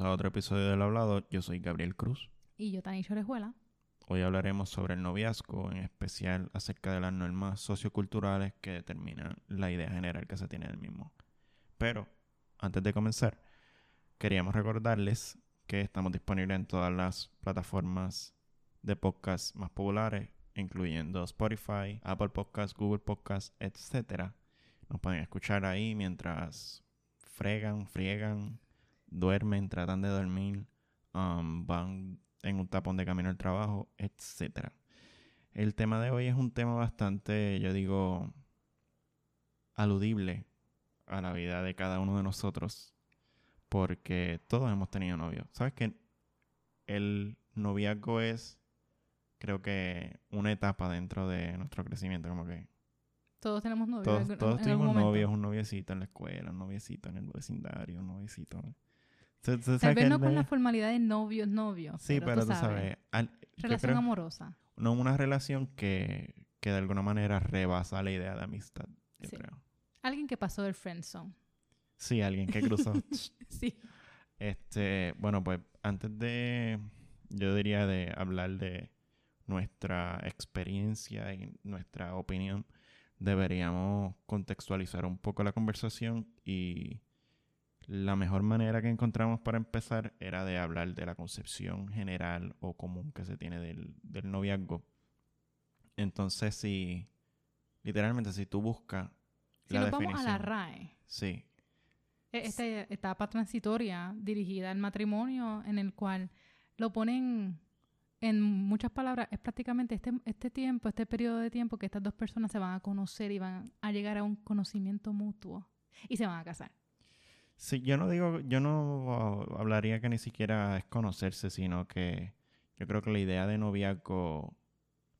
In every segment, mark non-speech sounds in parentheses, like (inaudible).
Bienvenidos a otro episodio del Hablado. Yo soy Gabriel Cruz. Y yo, Tani Orejuela. Hoy hablaremos sobre el noviazgo, en especial acerca de las normas socioculturales que determinan la idea general que se tiene del mismo. Pero, antes de comenzar, queríamos recordarles que estamos disponibles en todas las plataformas de podcast más populares, incluyendo Spotify, Apple Podcasts, Google Podcasts, etc. Nos pueden escuchar ahí mientras fregan, friegan, duermen, tratan de dormir, um, van en un tapón de camino al trabajo, etc. El tema de hoy es un tema bastante, yo digo, aludible a la vida de cada uno de nosotros, porque todos hemos tenido novio. ¿Sabes que el noviazgo es, creo que, una etapa dentro de nuestro crecimiento, como que todos tenemos novios. Todos, todos tuvimos novios, un noviecito en la escuela, un noviecito en el vecindario, un noviecito. Tal vez no con la formalidad de novios, novios. Sí, pero, tú sabes. relación amorosa. No, una relación que, que de alguna manera rebasa la idea de amistad, yo creo. Alguien que pasó del friendzone. Sí, alguien que cruzó. (laughs) sí. Este, bueno, pues antes de, yo diría de hablar de nuestra experiencia y nuestra opinión, deberíamos contextualizar un poco la conversación y la mejor manera que encontramos para empezar era de hablar de la concepción general o común que se tiene del, noviazgo. Entonces, si literalmente si tú buscas si la definición, vamos a la RAE. Sí. E, esta etapa transitoria dirigida al matrimonio en el cual lo ponen en muchas palabras, es prácticamente este, este tiempo, este periodo de tiempo que estas dos personas se van a conocer y van a llegar a un conocimiento mutuo y se van a casar. Sí, yo no digo, yo no hablaría que ni siquiera es conocerse, sino que yo creo que la idea de noviazgo...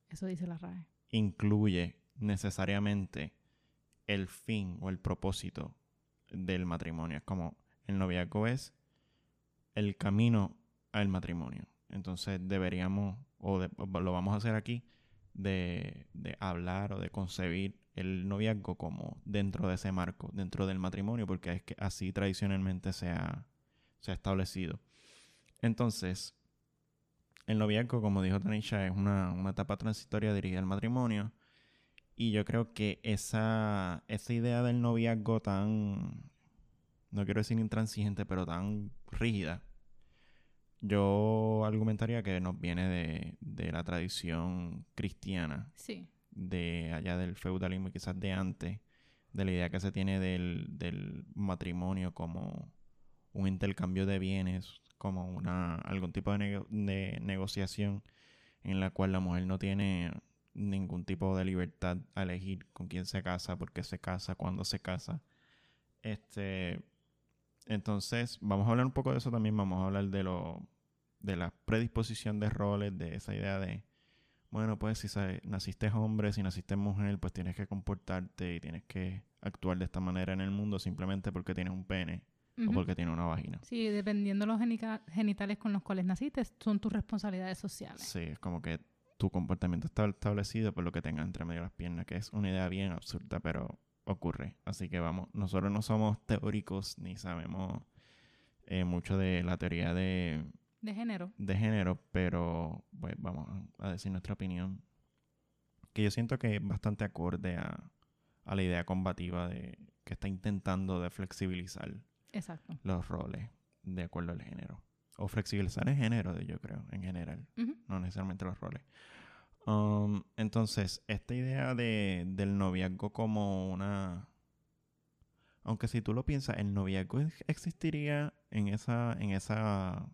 Eso dice la RAE. Incluye necesariamente el fin o el propósito del matrimonio. Es como el noviazgo es el camino al matrimonio. Entonces deberíamos, o, lo vamos a hacer aquí, de, hablar o de concebir el noviazgo como dentro de ese marco, dentro del matrimonio, porque es que así tradicionalmente se ha, se ha establecido. Entonces, el noviazgo, como dijo Tanisha, es una, una, etapa transitoria dirigida al matrimonio. Y yo creo que esa, esa idea del noviazgo tan, no quiero decir intransigente, pero tan rígida, yo argumentaría que nos viene de, de la tradición cristiana. Sí. De allá del feudalismo y quizás de antes, de la idea que se tiene del, del matrimonio como un intercambio de bienes, como una algún tipo de, de negociación en la cual la mujer no tiene ningún tipo de libertad a elegir con quién se casa, por qué se casa, cuándo se casa. Este, entonces, vamos a hablar un poco de eso también. Vamos a hablar de lo de la predisposición de roles, de esa idea de, bueno, pues si naciste hombre, si naciste mujer, pues tienes que comportarte y tienes que actuar de esta manera en el mundo simplemente porque tienes un pene o porque tienes una vagina. Sí, dependiendo de los genitales con los cuales naciste, son tus responsabilidades sociales. Sí, es como que tu comportamiento está establecido por lo que tengas entre medio de las piernas, que es una idea bien absurda, pero ocurre. Así que vamos, nosotros no somos teóricos ni sabemos eh, mucho de la teoría de, de género. De género, pero pues vamos a decir nuestra opinión. Que yo siento que es bastante acorde a, a la idea combativa de que está intentando de flexibilizar Exacto. los roles de acuerdo al género. O flexibilizar el género, yo creo, en general. No necesariamente los roles. Um, entonces, esta idea de, del noviazgo como una... Aunque si tú lo piensas, el noviazgo existiría en esa, en esa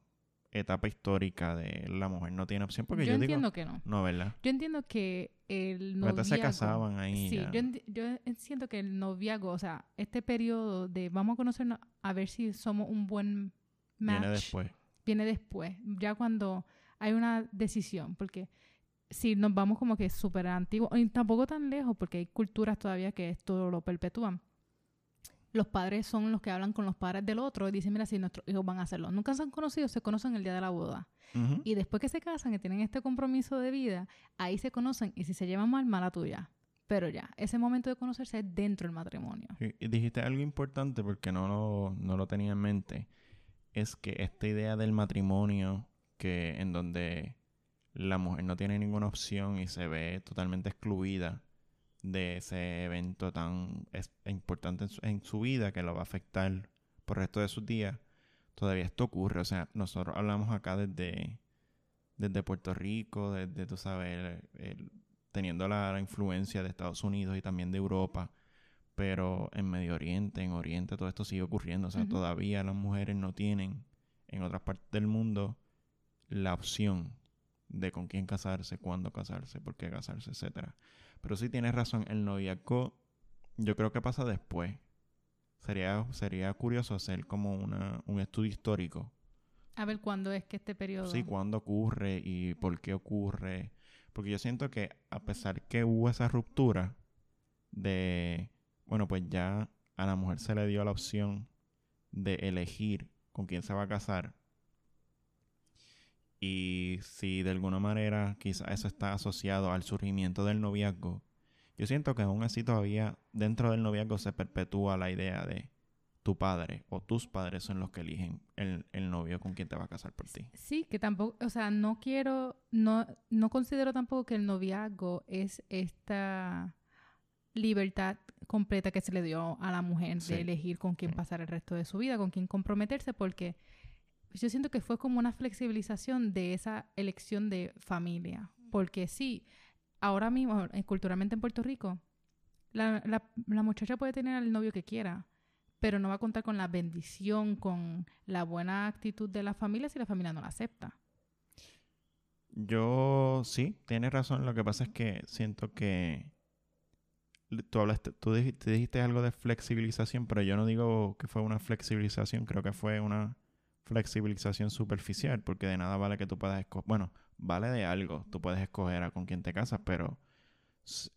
etapa histórica de la mujer no tiene opción porque yo, yo entiendo que no. No, ¿verdad? Yo entiendo que el noviazgo... se casaban ahí. Sí, yo, yo siento que el noviazgo, o sea, este periodo de vamos a conocernos a ver si somos un buen match. Viene después. Viene después, ya cuando hay una decisión, porque si nos vamos como que súper antiguos, y tampoco tan lejos, porque hay culturas todavía que esto lo perpetúan los padres son los que hablan con los padres del otro y dicen, mira, si nuestros hijos van a hacerlo. Nunca se han conocido, se conocen el día de la boda. Y después que se casan y tienen este compromiso de vida, ahí se conocen y si se llevan mal, mala tuya. Pero ya, ese momento de conocerse es dentro del matrimonio. Y dijiste algo importante porque no lo, no lo tenía en mente. es que esta idea del matrimonio, que en donde la mujer no tiene ninguna opción y se ve totalmente excluida de ese evento tan importante en su, vida que lo va a afectar por el resto de sus días, todavía esto ocurre. O sea, nosotros hablamos acá desde, desde Puerto Rico, desde, tú sabes, teniendo la, influencia de Estados Unidos y también de Europa, pero en Medio Oriente, en Oriente, todo esto sigue ocurriendo. O sea, todavía las mujeres no tienen en otras partes del mundo la opción de con quién casarse, cuándo casarse, por qué casarse, etcétera. Pero sí tienes razón, el noviazgo yo creo que pasa después. Sería, sería curioso hacer como una, un estudio histórico. A ver cuándo es que este periodo. Sí, cuándo ocurre y por qué ocurre. Porque yo siento que a pesar que hubo esa ruptura de, bueno, pues ya a la mujer se le dio la opción de elegir con quién se va a casar. Y si de alguna manera quizás eso está asociado al surgimiento del noviazgo, yo siento que aún así todavía dentro del noviazgo se perpetúa la idea de tu padre o tus padres son los que eligen el, novio con quien te va a casar por ti. Sí, que tampoco, o sea, no quiero, no, no considero tampoco que el noviazgo es esta libertad completa que se le dio a la mujer de elegir con quién pasar el resto de su vida, con quién comprometerse, porque yo siento que fue como una flexibilización de esa elección de familia. Porque sí, ahora mismo, eh, culturalmente en Puerto Rico, la, la, muchacha puede tener al novio que quiera, pero no va a contar con la bendición, con la buena actitud de la familia si la familia no la acepta. Yo sí, tienes razón. Lo que pasa es que siento que tú, hablaste, tú dijiste, dijiste algo de flexibilización, pero yo no digo que fue una flexibilización, creo que fue una flexibilización superficial, porque de nada vale que tú puedas escoger, bueno, vale de algo, tú puedes escoger a con quién te casas, pero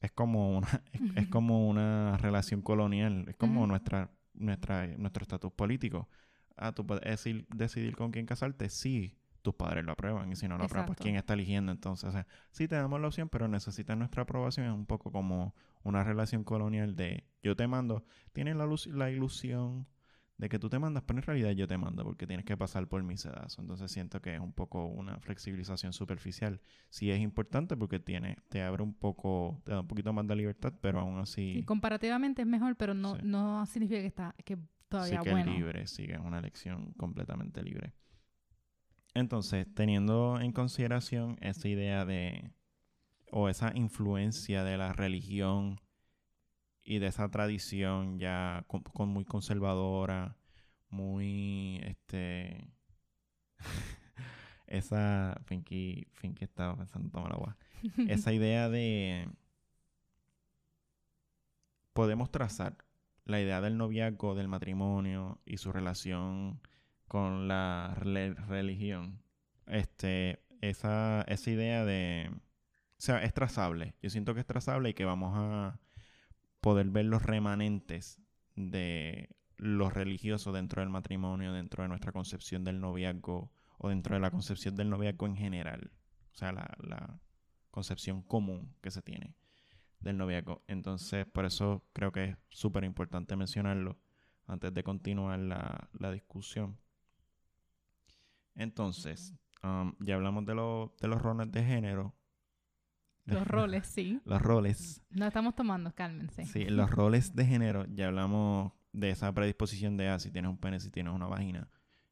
es como una, (laughs) es, como una relación colonial, es como nuestra, nuestra, nuestro estatus político. Ah, tú puedes decidir, decidir con quién casarte, sí, tus padres lo aprueban, y si no lo aprueban, pues quién está eligiendo entonces. O sea, sí te damos la opción, pero necesitas nuestra aprobación, es un poco como una relación colonial de yo te mando, tienes la, luz, la ilusión de que tú te mandas, pero en realidad yo te mando porque tienes que pasar por mi sedazo. Entonces siento que es un poco una flexibilización superficial. Sí es importante porque tiene, te abre un poco, te da un poquito más de libertad, pero aún así... Sí, comparativamente es mejor, pero no, no significa que está que todavía sí que es libre, sí que es una elección completamente libre. Entonces, teniendo en consideración esa idea de, o esa influencia de la religión y de esa tradición ya con, muy conservadora, muy este (laughs) esa Finky, Finky estaba pensando tomar agua. (laughs) esa idea de podemos trazar la idea del noviazgo, del matrimonio y su relación con la religión. Este, esa, esa idea de o sea, es trazable. Yo siento que es trazable y que vamos a poder ver los remanentes de lo religioso dentro del matrimonio, dentro de nuestra concepción del noviazgo o dentro de la concepción del noviazgo en general. O sea, la, concepción común que se tiene del noviazgo. Entonces, por eso creo que es súper importante mencionarlo antes de continuar la, discusión. Entonces, um, ya hablamos de, de los roles de género. (laughs) Los roles, sí. los roles. No estamos tomando, cálmense. Sí, los (laughs) roles de género, ya hablamos de esa predisposición de, ah, si tienes un pene, si tienes una vagina,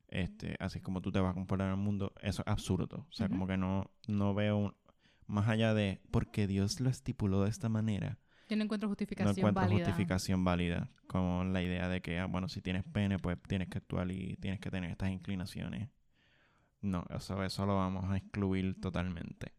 este, así como tú te vas a comportar en el mundo, eso es absurdo. O sea, como que no, no veo, más allá de, porque Dios lo estipuló de esta manera. Yo no encuentro justificación válida. No encuentro justificación válida. Como la idea de que, ah, bueno, si tienes pene, pues tienes que actuar y tienes que tener estas inclinaciones. No, eso, eso lo vamos a excluir totalmente.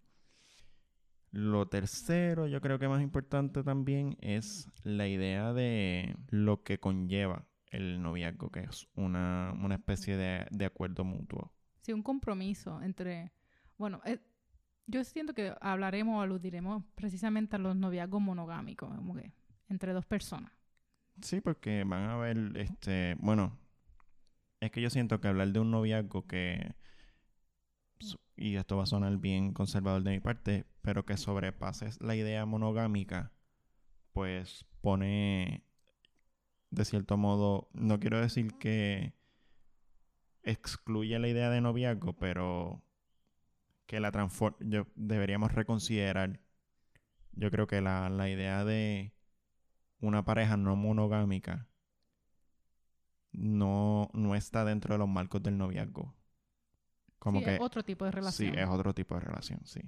Lo tercero, yo creo que más importante también es la idea de lo que conlleva el noviazgo, que es una, especie de, acuerdo mutuo. Sí, un compromiso entre, bueno, eh, yo siento que hablaremos o aludiremos precisamente a los noviazgos monogámicos, como que entre dos personas. Sí, porque van a ver, este, bueno, es que yo siento que hablar de un noviazgo que y esto va a sonar bien conservador de mi parte, pero que sobrepases la idea monogámica, pues pone, de cierto modo, no quiero decir que excluye la idea de noviazgo, pero que la transforma, yo deberíamos reconsiderar. Yo creo que la, la idea de una pareja no monogámica no, no está dentro de los marcos del noviazgo. Como Sí, que es otro tipo de relación. Sí, es otro tipo de relación, sí.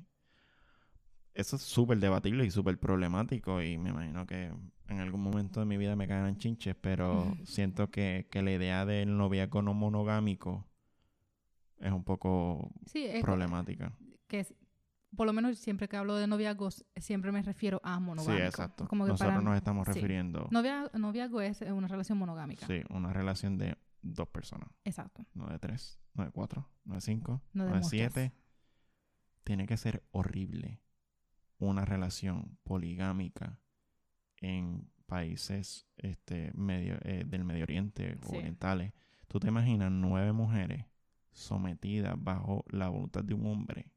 Eso es súper debatible y súper problemático y me imagino que en algún momento de mi vida me caerán chinches, pero siento que, que la idea del noviazgo no monogámico es un poco Sí, es problemática. que es, por lo menos siempre que hablo de noviazgos, siempre me refiero a monogámico. Sí, exacto. Como que Nosotros para- nos estamos sí. refiriendo, Novia- noviazgo es una relación monogámica. sí, una relación de dos personas, Exacto. no de tres, no de cuatro, no de cinco, No no de siete. Tiene que ser horrible una relación poligámica en países este, medio, eh, del Medio Oriente Sí. orientales. ¿Tú te imaginas nueve mujeres sometidas bajo la voluntad de un hombre?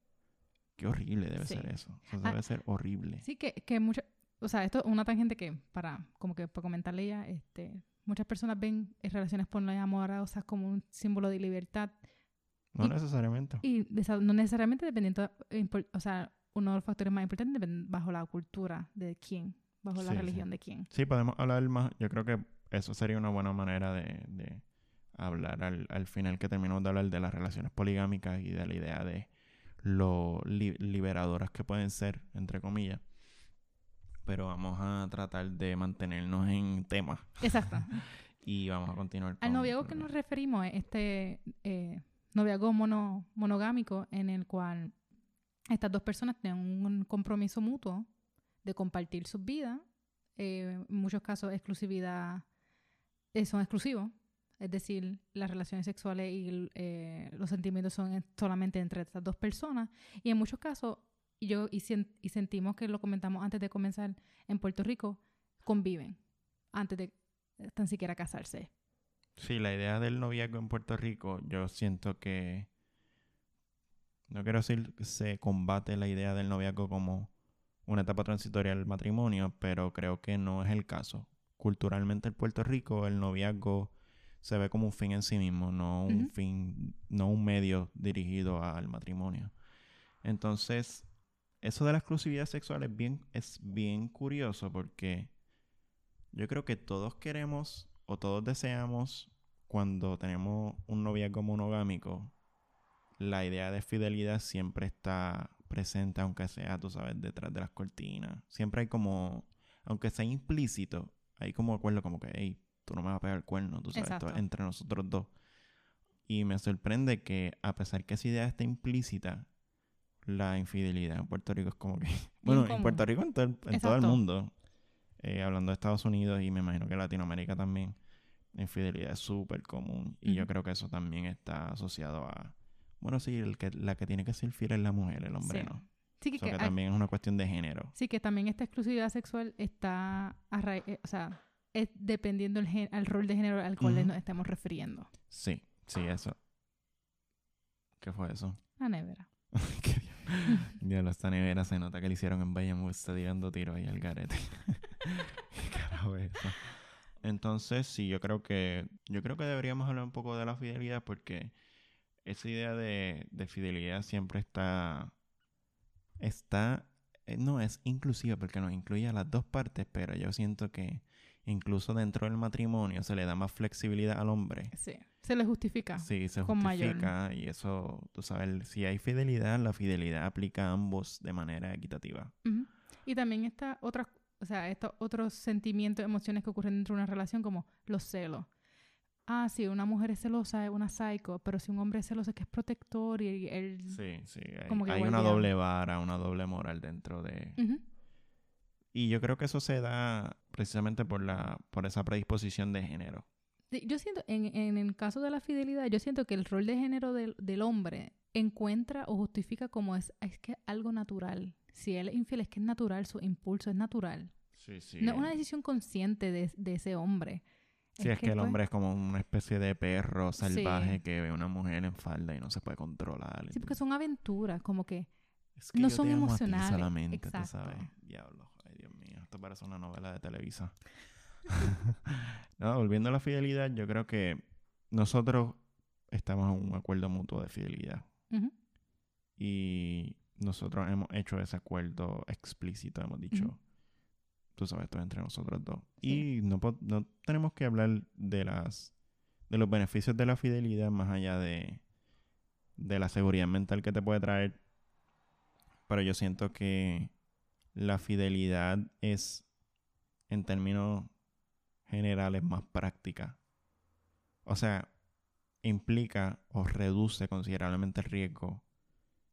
Qué horrible debe Sí. ser eso. Eso Ah, debe ser horrible. Sí, que, que muchas, o sea, esto es una tangente que, para, como que para comentarle ya, este, muchas personas ven eh, relaciones poliamorosas como un símbolo de libertad No y- necesariamente. y no necesariamente dependiendo, eh, o sea, uno de los factores más importantes bajo la cultura de quién, bajo la Sí, sí. religión de quién. Sí, podemos hablar más. Yo creo que eso sería una buena manera de, de hablar al, al final que terminamos de hablar de las relaciones poligámicas y de la idea de lo li- liberadoras que pueden ser, entre comillas. Pero vamos a tratar de mantenernos en tema Exacto. (laughs) y vamos a continuar Al noviazgo que nos referimos es este eh, noviazgo mono, monogámico en el cual estas dos personas tienen un compromiso mutuo de compartir sus vidas, eh, en muchos casos exclusividad, eh, son exclusivos, es decir, las relaciones sexuales y eh, los sentimientos son en- solamente entre estas dos personas. Y en muchos casos, yo y, sien- y sentimos que lo comentamos antes de comenzar, en Puerto Rico conviven antes de tan siquiera casarse. Sí, la idea del noviazgo en Puerto Rico, yo siento que no quiero decir que se combate la idea del noviazgo como una etapa transitoria al matrimonio, pero creo que no es el caso. Culturalmente en Puerto Rico el noviazgo se ve como un fin en sí mismo, no un fin, no un medio dirigido al matrimonio. Entonces, eso de la exclusividad sexual es bien, es bien curioso porque yo creo que todos queremos o todos deseamos cuando tenemos un noviazgo monogámico, la idea de fidelidad siempre está presente, aunque sea, tú sabes, detrás de las cortinas. Siempre hay como, aunque sea implícito, hay como acuerdo como que, hey, tú no me vas a pegar el cuerno, tú sabes, esto es entre nosotros dos. Y me sorprende que a pesar que esa idea está implícita, la infidelidad en Puerto Rico es como que... (laughs) bueno, en. Puerto Rico, en todo el, en todo el Exacto. mundo, eh, hablando de Estados Unidos y me imagino que Latinoamérica también, la infidelidad es súper común. Y yo creo que eso también está asociado a... Bueno, sí, el que, la que tiene que ser fiel es la mujer, el hombre Sí. no. Sí que, Eso que que hay- también es una cuestión de género. sí que también esta exclusividad sexual está a ra- eh, o sea, es dependiendo el gen- al rol de género al cual nos estamos refiriendo. Sí, sí, eso. ¿Qué fue eso? La nevera. (laughs) Qué Diablo, esta nevera se nota que le hicieron en Bayamón. Está tirando tiro ahí al garete. (laughs) ¿Qué carajo es eso? Entonces, sí, yo creo que yo creo que deberíamos hablar un poco de la fidelidad porque esa idea de, de fidelidad siempre está está eh, no es inclusiva porque nos incluye a las dos partes, pero yo siento que incluso dentro del matrimonio se le da más flexibilidad al hombre. Sí. Se le justifica. Sí, se con mayor. justifica y eso, tú sabes, si hay fidelidad, la fidelidad aplica a ambos de manera equitativa. Y también está otras, o sea, estos otros sentimientos, emociones que ocurren dentro de una relación como los celos. Ah, sí, una mujer es celosa, es una psycho, pero si un hombre es celoso es que es protector y él... Sí, sí, hay, Como que hay una doble vara, una doble moral dentro de... Y yo creo que eso se da precisamente por, la, por esa predisposición de género. Sí, Yo siento, en, en el caso de la fidelidad, yo siento que el rol de género del, del hombre encuentra o justifica como es, es que algo natural. Si él es infiel, es que es natural, su impulso es natural. Sí, sí. No es una decisión consciente de, de ese hombre. Sí, es que, el pues, hombre es como una especie de perro salvaje Sí. que ve a una mujer en falda y no se puede controlar. Sí, porque son aventuras, como que Es que no son emocionales. solamente, Exacto. sabes. Diablo, ay Dios mío, esto parece una novela de Televisa. (laughs) no, volviendo a la fidelidad, yo creo que nosotros estamos en un acuerdo mutuo de fidelidad. Y nosotros hemos hecho ese acuerdo explícito, hemos dicho. Tú sabes, esto es entre nosotros dos. Sí. Y no, no tenemos que hablar de las de los beneficios de la fidelidad más allá de, de la seguridad mental que te puede traer. Pero yo siento que la fidelidad es, en términos generales, más práctica. O sea, implica o reduce considerablemente el riesgo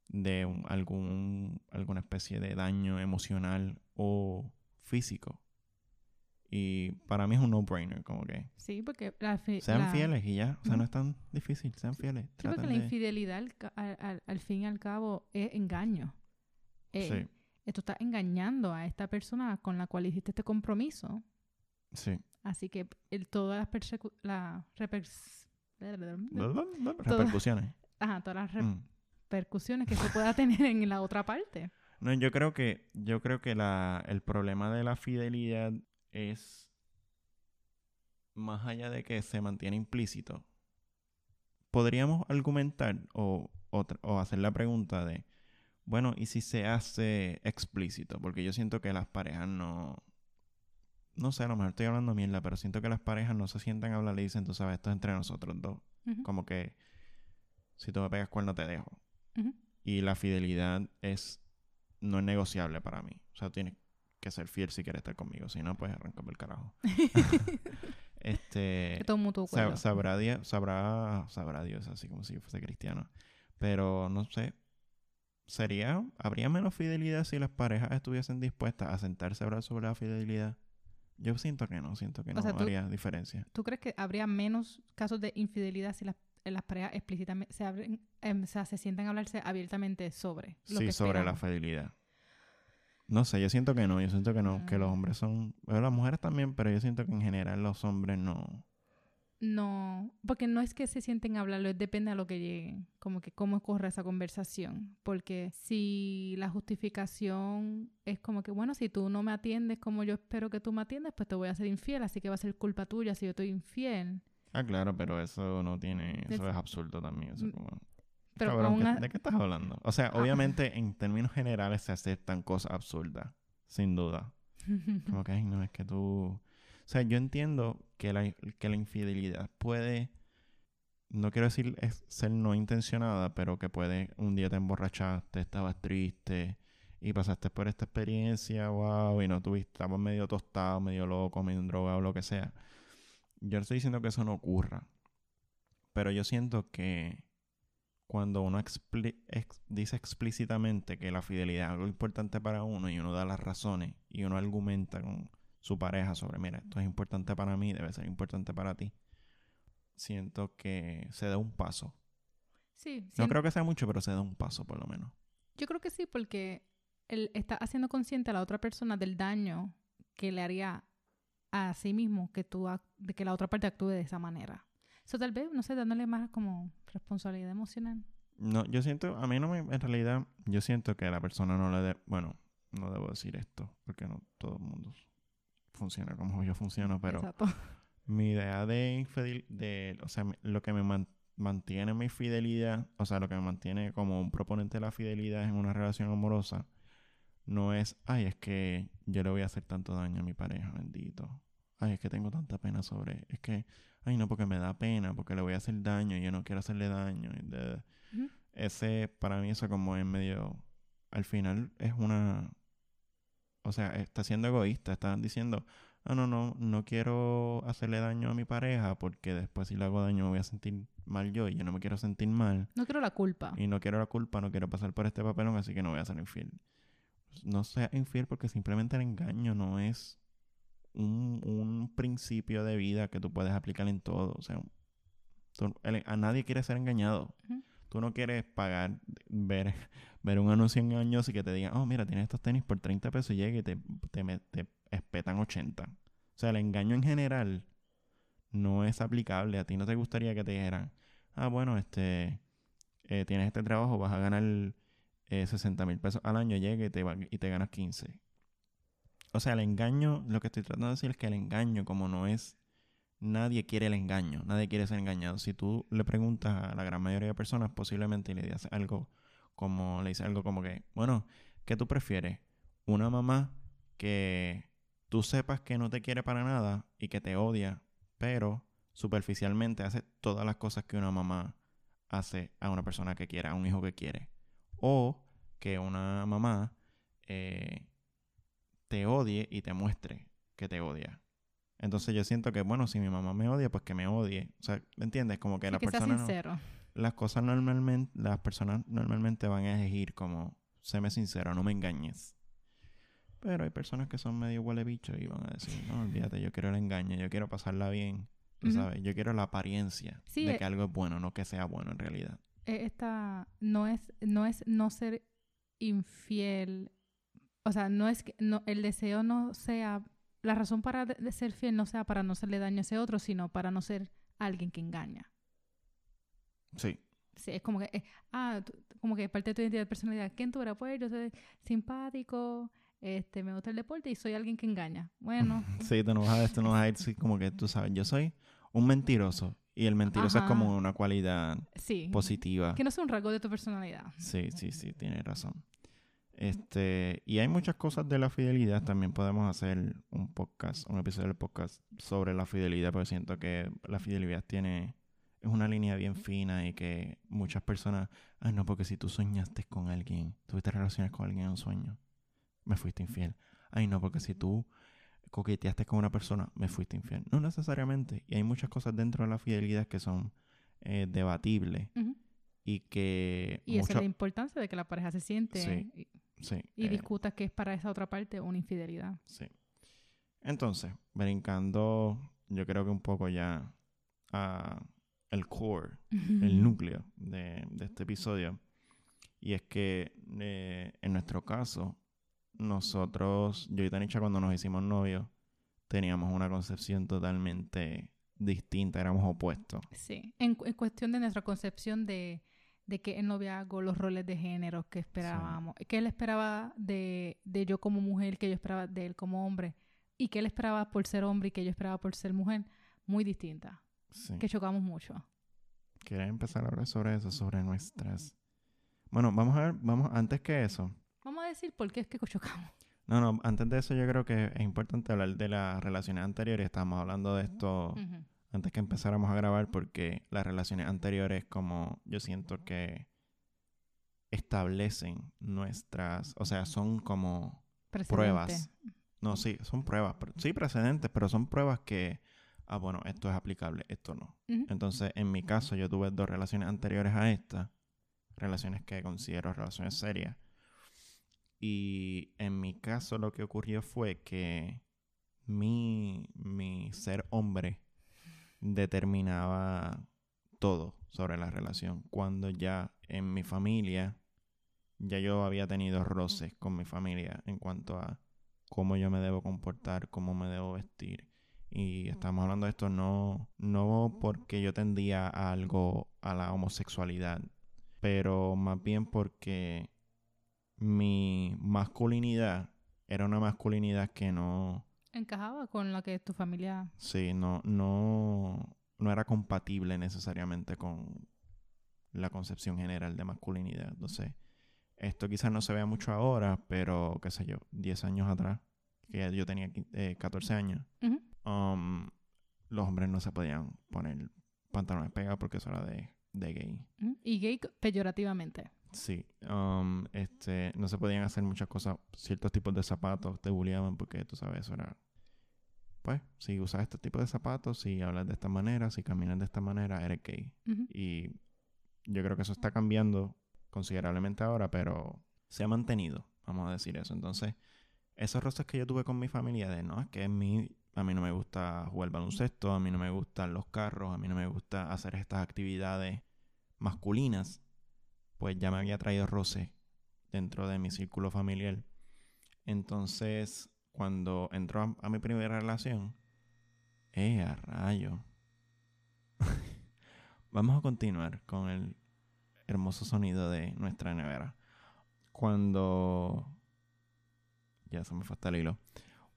de un- algún, alguna especie de daño emocional o físico. Y para mí es un no-brainer, como que Sí, porque la, sean la- fieles y ya. O sea, no es tan difícil, sean fieles. Sí, porque la de... infidelidad al, al, fin y al cabo es engaño. Eh, Sí, Tú estás engañando a esta persona con la cual hiciste este compromiso. sí. Así que el, todas las persecu- la repers- Repercusiones. Ajá, todas las Mm. repercusiones que se pueda tener en la otra parte. No, yo creo que, yo creo que la, el problema de la fidelidad es más allá de que se mantiene implícito. Podríamos argumentar o, o, hacer la pregunta de, bueno, ¿y si se hace explícito? Porque yo siento que las parejas no... No sé, a lo mejor estoy hablando mierda, pero siento que las parejas no se sientan a hablar y dicen, tú sabes, esto es entre nosotros dos. Como que si tú me pegas cuerno te dejo. Y la fidelidad es no es negociable para mí. O sea, tienes que ser fiel si quieres estar conmigo. Si no, pues arranca el carajo. (laughs) este Que todo mutuo sa- acuerdo. sabrá, Dia- sabrá sabrá Dios así como si fuese cristiano. Pero no sé. Sería habría menos fidelidad si las parejas estuviesen dispuestas a sentarse a hablar sobre la fidelidad. Yo siento que no, siento que O no sea, haría diferencia. ¿Tú crees que habría menos casos de infidelidad si las, las parejas explícitamente se, abren, em, o sea, se sientan a hablarse abiertamente sobre lo sí, que sobre la fidelidad. No sé, yo siento que no, yo siento que no, que los Mm. hombres son, bueno, las mujeres también, pero yo siento que en general los hombres no. No, porque no es que se sienten a hablarlo, depende a lo que lleguen, como que cómo corre esa conversación. Porque si la justificación es como que, bueno, si tú no me atiendes como yo espero que tú me atiendas, pues te voy a ser infiel, así que va a ser culpa tuya si yo estoy infiel. Ah, claro, pero eso no tiene, eso Es- es absurdo también. Eso Mm, como, Pero cabrón, aún ¿qué- a- ¿de qué estás hablando? O sea, Ah. obviamente en términos generales se aceptan cosas absurdas, sin duda. (laughs) Como que, ay, no, es que tú... O sea, yo entiendo que la, que la infidelidad puede, no quiero decir es ser no intencionada, pero que puede, un día te emborrachaste, estabas triste y pasaste por esta experiencia, wow, y no tuviste, estabas medio tostado, medio loco, medio drogado, lo que sea. Yo no estoy diciendo que eso no ocurra, pero yo siento que cuando uno expli- ex- dice explícitamente que la fidelidad es algo importante para uno y uno da las razones y uno argumenta con su pareja sobre, mira, esto es importante para mí, debe ser importante para ti, siento que se da un paso. sí, No creo que sea mucho, pero se da un paso por lo menos. yo creo que sí, porque él está haciendo consciente a la otra persona del daño que le haría a sí mismo que tú de que la otra parte actúe de esa manera. Eso tal vez, no sé, dándole más como responsabilidad emocional. No, yo siento, a mí no me, en realidad, yo siento que a la persona no le de, bueno, no debo decir esto, porque no todo el mundo funciona como yo funciono, pero Exacto. (laughs) mi idea de infidel, de, o sea, lo que me man- mantiene mi fidelidad, o sea, lo que me mantiene como un proponente de la fidelidad en una relación amorosa, no es, ay, es que yo le voy a hacer tanto daño a mi pareja, bendito. Ay, es que tengo tanta pena sobre, es que, ay, no, porque me da pena, porque le voy a hacer daño y yo no quiero hacerle daño. y de- Ujú. Ese, para mí, eso como es medio, al final es una, o sea, está siendo egoísta, está diciendo, ah, no, no, no quiero hacerle daño a mi pareja porque después si le hago daño me voy a sentir mal yo y yo no me quiero sentir mal No quiero la culpa. y no quiero la culpa, no quiero pasar por este papelón, así que no voy a ser infiel. No sea infiel porque simplemente el engaño no es un, un principio de vida que tú puedes aplicar en todo. O sea, tú- el- a nadie quiere ser engañado. Tú no quieres pagar, ver, (laughs) ver un anuncio engañoso y que te digan, oh, mira, tienes estos tenis por 30 pesos y llega y te, te, te espetan 80. O sea, el engaño en general no es aplicable. A ti no te gustaría que te dijeran, ah, bueno, este, eh, tienes este trabajo, vas a ganar eh, 60 mil pesos al año, llega y te, va- y te ganas 15. O sea, el engaño, lo que estoy tratando de decir es que el engaño, como no es nadie quiere el engaño, nadie quiere ser engañado. Si tú le preguntas a la gran mayoría de personas, posiblemente le dices algo como, le dices algo como que, bueno, ¿qué tú prefieres? Una mamá que tú sepas que no te quiere para nada y que te odia, pero superficialmente hace todas las cosas que una mamá hace a una persona que quiere, a un hijo que quiere. O que una mamá eh, te odie y te muestre que te odia. Entonces yo siento que, bueno, si mi mamá me odia, pues que me odie. O sea, ¿me entiendes? Como que la persona... sincero. las cosas normalmente, las personas normalmente van a elegir como, séme sincero, no me engañes. Pero hay personas que son medio huele bicho y van a decir, no, olvídate, yo quiero el engaño, yo quiero pasarla bien. Tú sabes, yo quiero la apariencia de eh que algo es bueno, no que sea bueno en realidad. Eh, esta no es, no es no ser infiel. O sea, no es que no, el deseo no sea la razón para de, ser fiel no sea para no hacerle daño a ese otro, sino para no ser alguien que engaña. Sí. Sí, es como que, eh, ah, como que parte de tu identidad de personalidad. ¿Quién tú eres? Pues yo soy simpático, este, me gusta el deporte y soy alguien que engaña. Bueno. (laughs) sí, tú no vas a, tú no vas a ir sí, como que tú sabes, yo soy un mentiroso. Y el mentiroso es como una cualidad positiva. Que no es un rasgo de tu personalidad. Sí, sí, sí, tienes razón. Este, y hay muchas cosas de la fidelidad. También podemos hacer un podcast, un episodio del podcast sobre la fidelidad, porque siento que la fidelidad tiene, es una línea bien fina y que muchas personas, ay no, porque si tú soñaste con alguien, tuviste relaciones con alguien en un sueño, me fuiste infiel. Ay no, porque si tú coqueteaste con una persona, me fuiste infiel. No necesariamente. Y hay muchas cosas dentro de la fidelidad que son eh, debatibles. Y que... Y esa es la importancia de que la pareja se siente. Y, eh, discuta que es para esa otra parte una infidelidad. Sí. Entonces, brincando, yo creo que un poco ya a el core, (laughs) el núcleo de, este episodio. Y es que eh, en nuestro caso, nosotros, yo y Tanisha, cuando nos hicimos novios, teníamos una concepción totalmente distinta, éramos opuestos. Sí, en cuestión de nuestra concepción de, de que el noviazgo, los roles de género que esperábamos, que él esperaba de, de, yo como mujer, que yo esperaba de él como hombre, y que él esperaba por ser hombre y que yo esperaba por ser mujer, muy distinta. Que chocamos mucho. ¿Quieres empezar a hablar sobre eso, sobre nuestras... Bueno, vamos a ver, vamos, antes que eso. Decir por qué es que chocamos. No, no, antes de eso yo creo que es importante hablar de las relaciones anteriores. Estamos hablando de esto antes que empezáramos a grabar porque las relaciones anteriores como yo siento que establecen nuestras, o sea, son como pruebas. No, sí, son pruebas, sí precedentes, pero son pruebas que, ah, bueno, esto es aplicable, esto no. Entonces, en mi caso, yo tuve dos relaciones anteriores a esta, relaciones que considero relaciones serias. Y en mi caso lo que ocurrió fue que mi, mi ser hombre determinaba todo sobre la relación. Cuando ya en mi familia, ya yo había tenido roces con mi familia en cuanto a cómo yo me debo comportar, cómo me debo vestir. Y estamos hablando de esto no, no porque yo tendía a algo a la homosexualidad, pero más bien porque mi masculinidad era una masculinidad que no encajaba con lo que tu familia. Sí, no, no, no era compatible necesariamente con la concepción general de masculinidad. Entonces, esto quizás no se vea mucho ahora, pero qué sé yo, 10 años atrás, que yo tenía 14 eh, años, um, los hombres no se podían poner pantalones pegados porque eso era de, de gay. Y gay peyorativamente. Sí, um, este, no se podían hacer muchas cosas, ciertos tipos de zapatos te bulliaban porque tú sabes, eso era, pues, si usas este tipo de zapatos, si hablas de esta manera, si caminas de esta manera, eres gay. Y yo creo que eso está cambiando considerablemente ahora, pero se ha mantenido, vamos a decir eso. Entonces, esos roces que yo tuve con mi familia de, no, es que a mí, a mí no me gusta jugar baloncesto, a mí no me gustan los carros, a mí no me gusta hacer estas actividades masculinas pues ya me había traído roce dentro de mi círculo familiar. Entonces, cuando entró a, mi primera relación, ¡eh, a rayo! (laughs) Vamos a continuar con el hermoso sonido de nuestra nevera. Cuando. Ya se me fue hasta el hilo.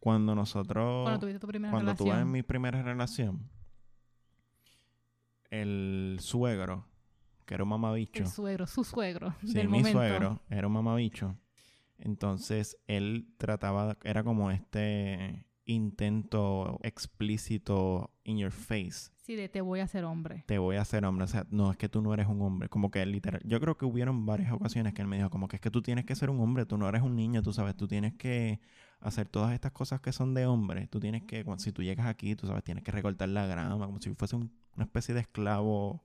Cuando nosotros. Cuando tuviste tu primera cuando tuve mi primera relación, el suegro, que era un mamabicho. El suegro, su suegro. Sí, del mi momento. suegro era un mamabicho. Entonces él trataba, era como este intento explícito in your face. Sí, de te voy a hacer hombre. Te voy a hacer hombre. O sea, no, es que tú no eres un hombre. Como que literal. Yo creo que hubieron varias ocasiones que él me dijo, como que es que tú tienes que ser un hombre. Tú no eres un niño, tú sabes. Tú tienes que hacer todas estas cosas que son de hombre. Tú tienes que, si tú llegas aquí, tú sabes, tienes que recortar la grama, como si fuese un- una especie de esclavo.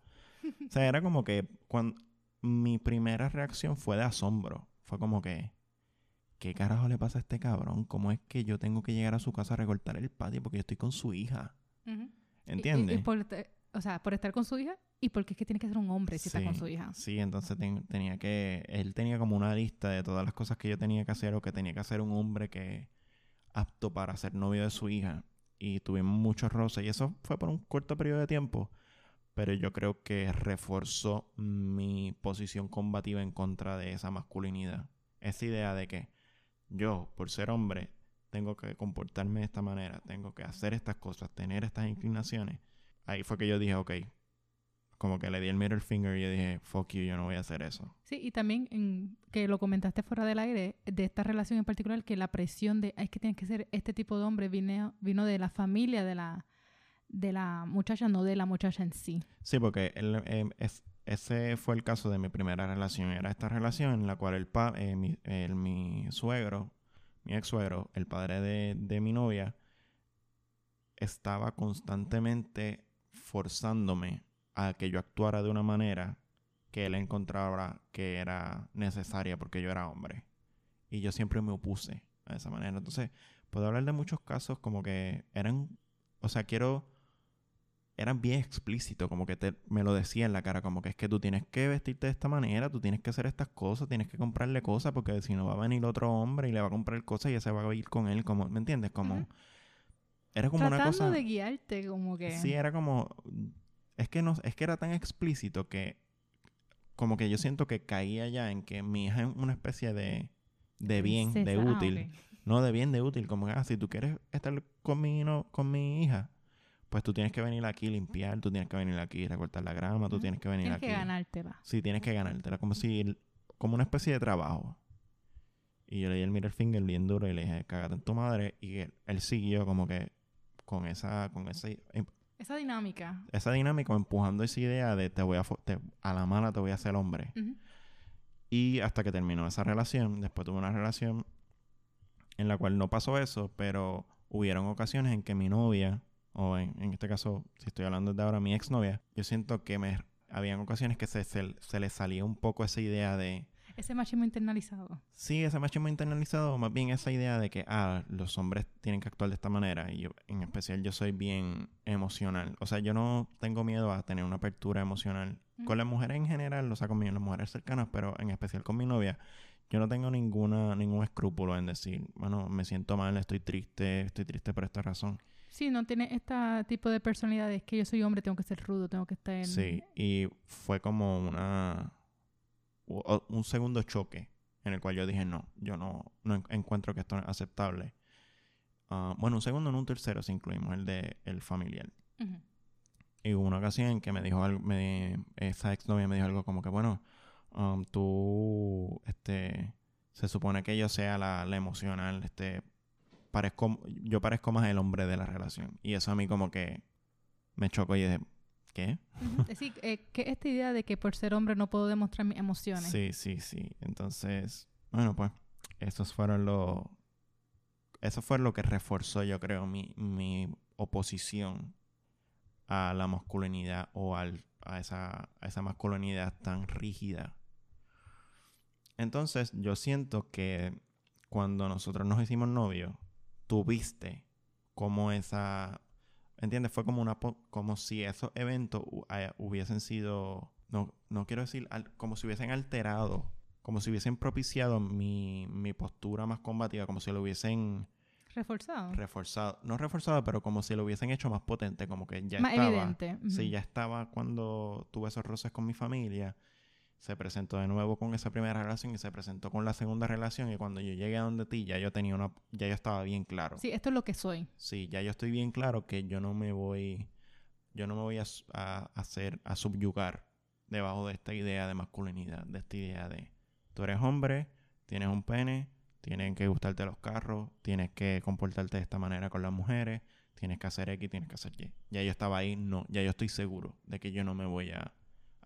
O sea, era como que cuando mi primera reacción fue de asombro. Fue como que, ¿qué carajo le pasa a este cabrón? ¿Cómo es que yo tengo que llegar a su casa a recortar el patio porque yo estoy con su hija? Y- y- ¿Entiendes? y por te- o sea, por estar con su hija y porque es que tiene que ser un hombre si está con su hija. Sí, entonces ten- tenía que, él tenía como una lista de todas las cosas que yo tenía que hacer o que tenía que hacer un hombre que apto para ser novio de su hija. Y tuvimos muchos roces y eso fue por un corto periodo de tiempo, pero yo creo que reforzó mi posición combativa en contra de esa masculinidad. Esa idea de que yo, por ser hombre, tengo que comportarme de esta manera, tengo que hacer estas cosas, tener estas inclinaciones. Ahí fue que yo dije, ok, como que le di el middle finger y yo dije, fuck you, yo no voy a hacer eso. Sí, y también que lo comentaste fuera del aire, de esta relación en particular, que la presión de, "Ay, es que tienes que ser este tipo de hombre, vino de la familia de la, de la muchacha, no de la muchacha en sí. Sí, porque él, eh, es- ese fue el caso de mi primera relación. Era esta relación en la cual el, pa, eh, mi, el- mi suegro, mi ex suegro, el padre de, de mi novia, estaba constantemente forzándome a que yo actuara de una manera que él encontraba que era necesaria porque yo era hombre. Y yo siempre me opuse a esa manera. Entonces, puedo hablar de muchos casos como que eran, o sea, quiero eran bien explícitos, como que te, me lo decía en la cara, como que es que tú tienes que vestirte de esta manera, tú tienes que hacer estas cosas, tienes que comprarle cosas, porque si no va a venir otro hombre y le va a comprar cosas y ella se va a ir con él, como, ¿me entiendes? Como, Ujú. era como Tratando una cosa... de guiarte, como que... Sí, era como, es que no, es que era tan explícito que, como que yo siento que caía ya en que mi hija es una especie de, de bien, de. Ah, útil. No, de bien, de útil. Como que, ah, si tú quieres estar con mi, no, con mi hija, pues tú tienes que venir aquí a limpiar, tú tienes que venir aquí a recortar la grama, tú tienes que venir Tienes aquí. que ganártela. Sí, tienes que ganártela. Como si, como una especie de trabajo. Y yo le di el middle finger bien duro y le dije, cágate en tu madre. Y él, él siguió como que con esa, con esa, Esa dinámica. esa dinámica, empujando esa idea de te voy a, te- a la mala te voy a hacer hombre. Ujú. Y hasta que terminó esa relación, después tuve una relación en la cual no pasó eso, pero hubieron ocasiones en que mi novia, o en, en este caso, si estoy hablando de ahora, mi exnovia, yo siento que me habían ocasiones que se, se, se le salía un poco esa idea de, Ese machismo internalizado. sí, ese machismo internalizado, más bien esa idea de que, ah, los hombres tienen que actuar de esta manera, y yo, en especial yo soy bien emocional, o sea, yo no tengo miedo a tener una apertura emocional Ujú. con las mujeres en general, o sea, con las mujeres cercanas, pero en especial con mi novia, yo no tengo ninguna ningún escrúpulo en decir, bueno, me siento mal, estoy triste, estoy triste por esta razón. Sí, no tiene este tipo de personalidad. Es que yo soy hombre, tengo que ser rudo, tengo que estar... Sí, y fue como una un segundo choque en el cual yo dije, no, yo no, no en- encuentro que esto es aceptable. Ah, bueno, un segundo, no un tercero, si incluimos el de el familiar. Y hubo una ocasión en que me dijo algo, me, esa exnovia me dijo algo como que, bueno, um, tú, este, se supone que yo sea la, la emocional, este, parezco, yo parezco más el hombre de la relación. Y eso a mí como que me chocó y dije, ¿qué? Decir, eh, que esta idea de que por ser hombre no puedo demostrar mis emociones. Sí, sí, sí. Entonces, bueno, pues, esos fueron los, eso fue lo que reforzó, yo creo, mi, mi oposición a la masculinidad o al, a, esa, a esa masculinidad tan rígida. Entonces, yo siento que cuando nosotros nos hicimos novios, tuviste como esa, ¿entiendes? Fue como una, como si esos eventos eh, hubiesen sido, no, no quiero decir, como si hubiesen alterado, como si hubiesen propiciado mi, mi postura más combativa, como si lo hubiesen Reforzado. reforzado, no reforzado, pero como si lo hubiesen hecho más potente, como que ya Más estaba. evidente. Sí, ya estaba cuando tuve esos roces con mi familia. Se presentó de nuevo con esa primera relación y se presentó con la segunda relación. Y cuando yo llegué a donde ti, ya yo tenía una. Ya yo estaba bien claro. Sí, esto es lo que soy. Sí, ya yo estoy bien claro que yo no me voy. yo no me voy a, a hacer, a subyugar debajo de esta idea de masculinidad, de esta idea de tú eres hombre, tienes un pene, tienen que gustarte los carros, tienes que comportarte de esta manera con las mujeres, tienes que hacer X, tienes que hacer Y. Ya yo estaba ahí, no, ya yo estoy seguro de que yo no me voy a,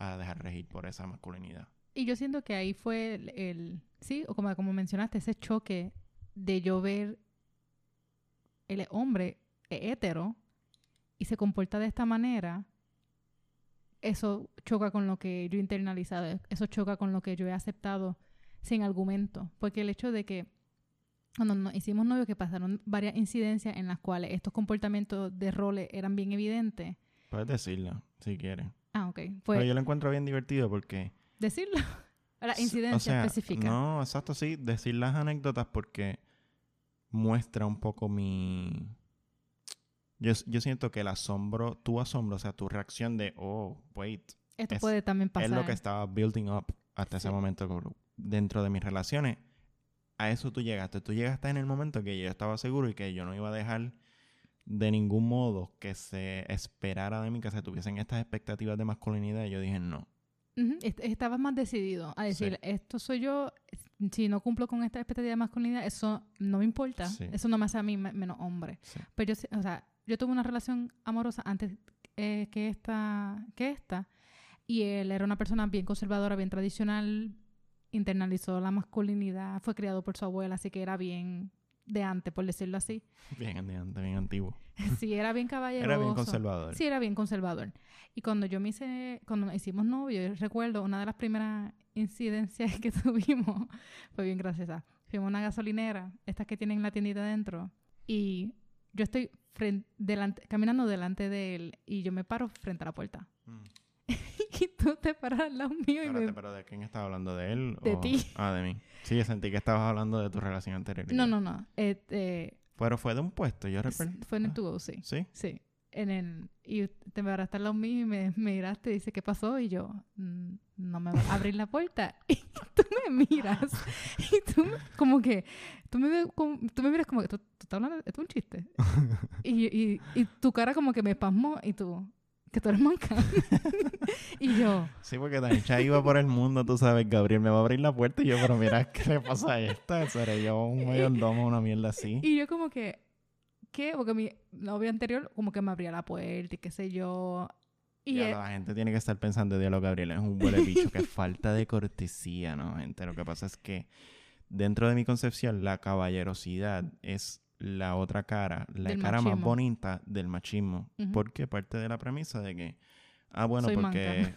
a dejar regir por esa masculinidad. Y yo siento que ahí fue el, el- sí, o como, como mencionaste, ese choque de yo ver el hombre hetero y se comporta de esta manera, eso choca con lo que yo he internalizado, eso choca con lo que yo he aceptado sin argumento, porque el hecho de que cuando nos hicimos novios que pasaron varias incidencias en las cuales estos comportamientos de roles eran bien evidentes. Puedes decirla, si quieres. Ah, ok. Pero Pues yo lo encuentro bien divertido porque... decirlo. (laughs) Las S- incidencias o sea, específicas. No, exacto, sí, decir las anécdotas porque muestra un poco mi... Yo, yo siento que el asombro, tu asombro, o sea, tu reacción de, oh, wait, Esto es- puede también pasar. es lo que estaba building up hasta ese Sí. momento con- dentro de mis relaciones. A eso tú llegaste. Tú llegaste en el momento que yo estaba seguro y que yo no iba a dejar de ningún modo que se esperara de mí que se tuviesen estas expectativas de masculinidad. Y yo dije, no. Est- Estabas más decidido a decir, Sí. esto soy yo, si no cumplo con esta expectativa de masculinidad, eso no me importa, Sí. eso no me hace a mí me- menos hombre. Sí. Pero yo, o sea, yo tuve una relación amorosa antes eh, que, esta, que esta, y él era una persona bien conservadora, bien tradicional, internalizó la masculinidad, fue criado por su abuela, así que era bien de antes, por decirlo así. (laughs) Bien, bien, bien antiguo. (laughs) sí, era bien caballeroso. (laughs) Era bien conservador. Sí, era bien conservador. Y cuando yo me hice, cuando nos hicimos novios, yo recuerdo una de las primeras incidencias que tuvimos, fue bien graciosa. Fuimos a una gasolinera, estas que tienen la tiendita adentro, y yo estoy fren- delante, caminando delante de él, y yo me paro frente a la puerta. Mm. Y (laughs) tú te paras al lado mío y Espérate, me... pero ¿de quién estaba hablando? ¿De él? De o- ti. Ah, de mí. Sí, yo sentí que estabas hablando de tu relación anterior. No, no, no. Este, Pero fue de un puesto, yo recuerdo. fue en el Ah, tubo, sí. ¿Sí? Sí. En el, y te paraste al lado mío y me, me miraste y dice, ¿qué pasó? Y yo, "Mm, no me va a abrir la puerta. (laughs) Y tú me miras. Y tú me- como que, tú me, como- tú me miras como que, ¿tú, tú estás hablando? ¿Esto es un chiste? (laughs) y, y, y tu cara como que me pasmó y tú, que tú eres manca. (laughs) y yo, Sí, porque Tanisha iba por el mundo, tú sabes, Gabriel me va a abrir la puerta y yo, pero mira, ¿qué le pasa a esta? Seré yo un mayordomo, una mierda así. y yo como que, ¿qué? Porque mi novio anterior como que me abría la puerta y qué sé yo. Y Ya, él- la gente tiene que estar pensando, Dios, Gabriel es un huele bicho, que falta de cortesía, ¿no, gente? Lo que pasa es que dentro de mi concepción, la caballerosidad es la otra cara, la Del cara más bonita del machismo. Ujú. Porque parte de la premisa de que, ah, bueno, Soy porque...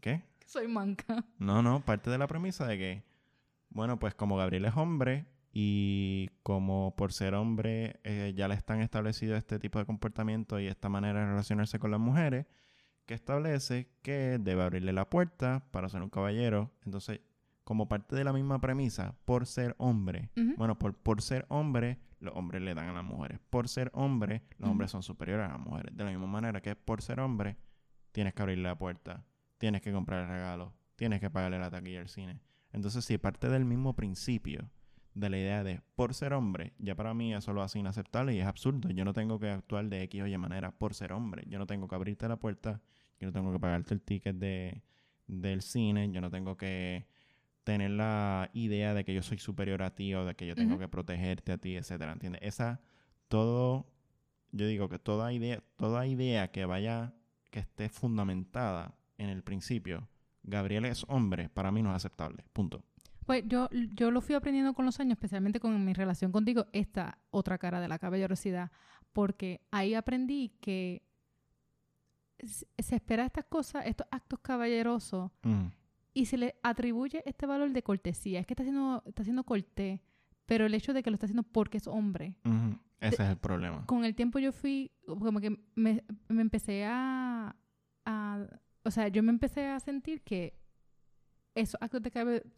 ¿Qué? soy manca. No, no, parte de la premisa de que, bueno, pues como Gabriel es hombre y como por ser hombre eh, ya le están establecido este tipo de comportamiento y esta manera de relacionarse con las mujeres, que establece que debe abrirle la puerta para ser un caballero. Entonces, como parte de la misma premisa, por ser hombre, bueno, por, por ser hombre, los hombres le dan a las mujeres. Por ser hombre, los hombres son superiores a las mujeres. De la misma manera que por ser hombre, tienes que abrirle la puerta, tienes que comprar el regalo, tienes que pagarle la taquilla al cine. Entonces, si parte del mismo principio de la idea de por ser hombre, ya para mí eso lo hace inaceptable y es absurdo. Yo no tengo que actuar de X o Y manera por ser hombre. Yo no tengo que abrirte la puerta, yo no tengo que pagarte el ticket de, del cine, yo no tengo que tener la idea de que yo soy superior a ti o de que yo tengo que protegerte a ti, etcétera, ¿entiendes? Esa, todo, yo digo que toda idea, toda idea que vaya, que esté fundamentada en el principio, Gabriel es hombre, para mí no es aceptable, punto. Pues yo, yo lo fui aprendiendo con los años, especialmente con mi relación contigo, esta otra cara de la caballerosidad, porque ahí aprendí que se espera estas cosas, estos actos caballerosos, Mm, y se le atribuye este valor de cortesía. Es que está haciendo, está haciendo cortés, pero el hecho de que lo está haciendo porque es hombre. ujú, Ese es el problema. Con el tiempo yo fui, como que me, me empecé a, a- O sea, yo me empecé a sentir que esos actos de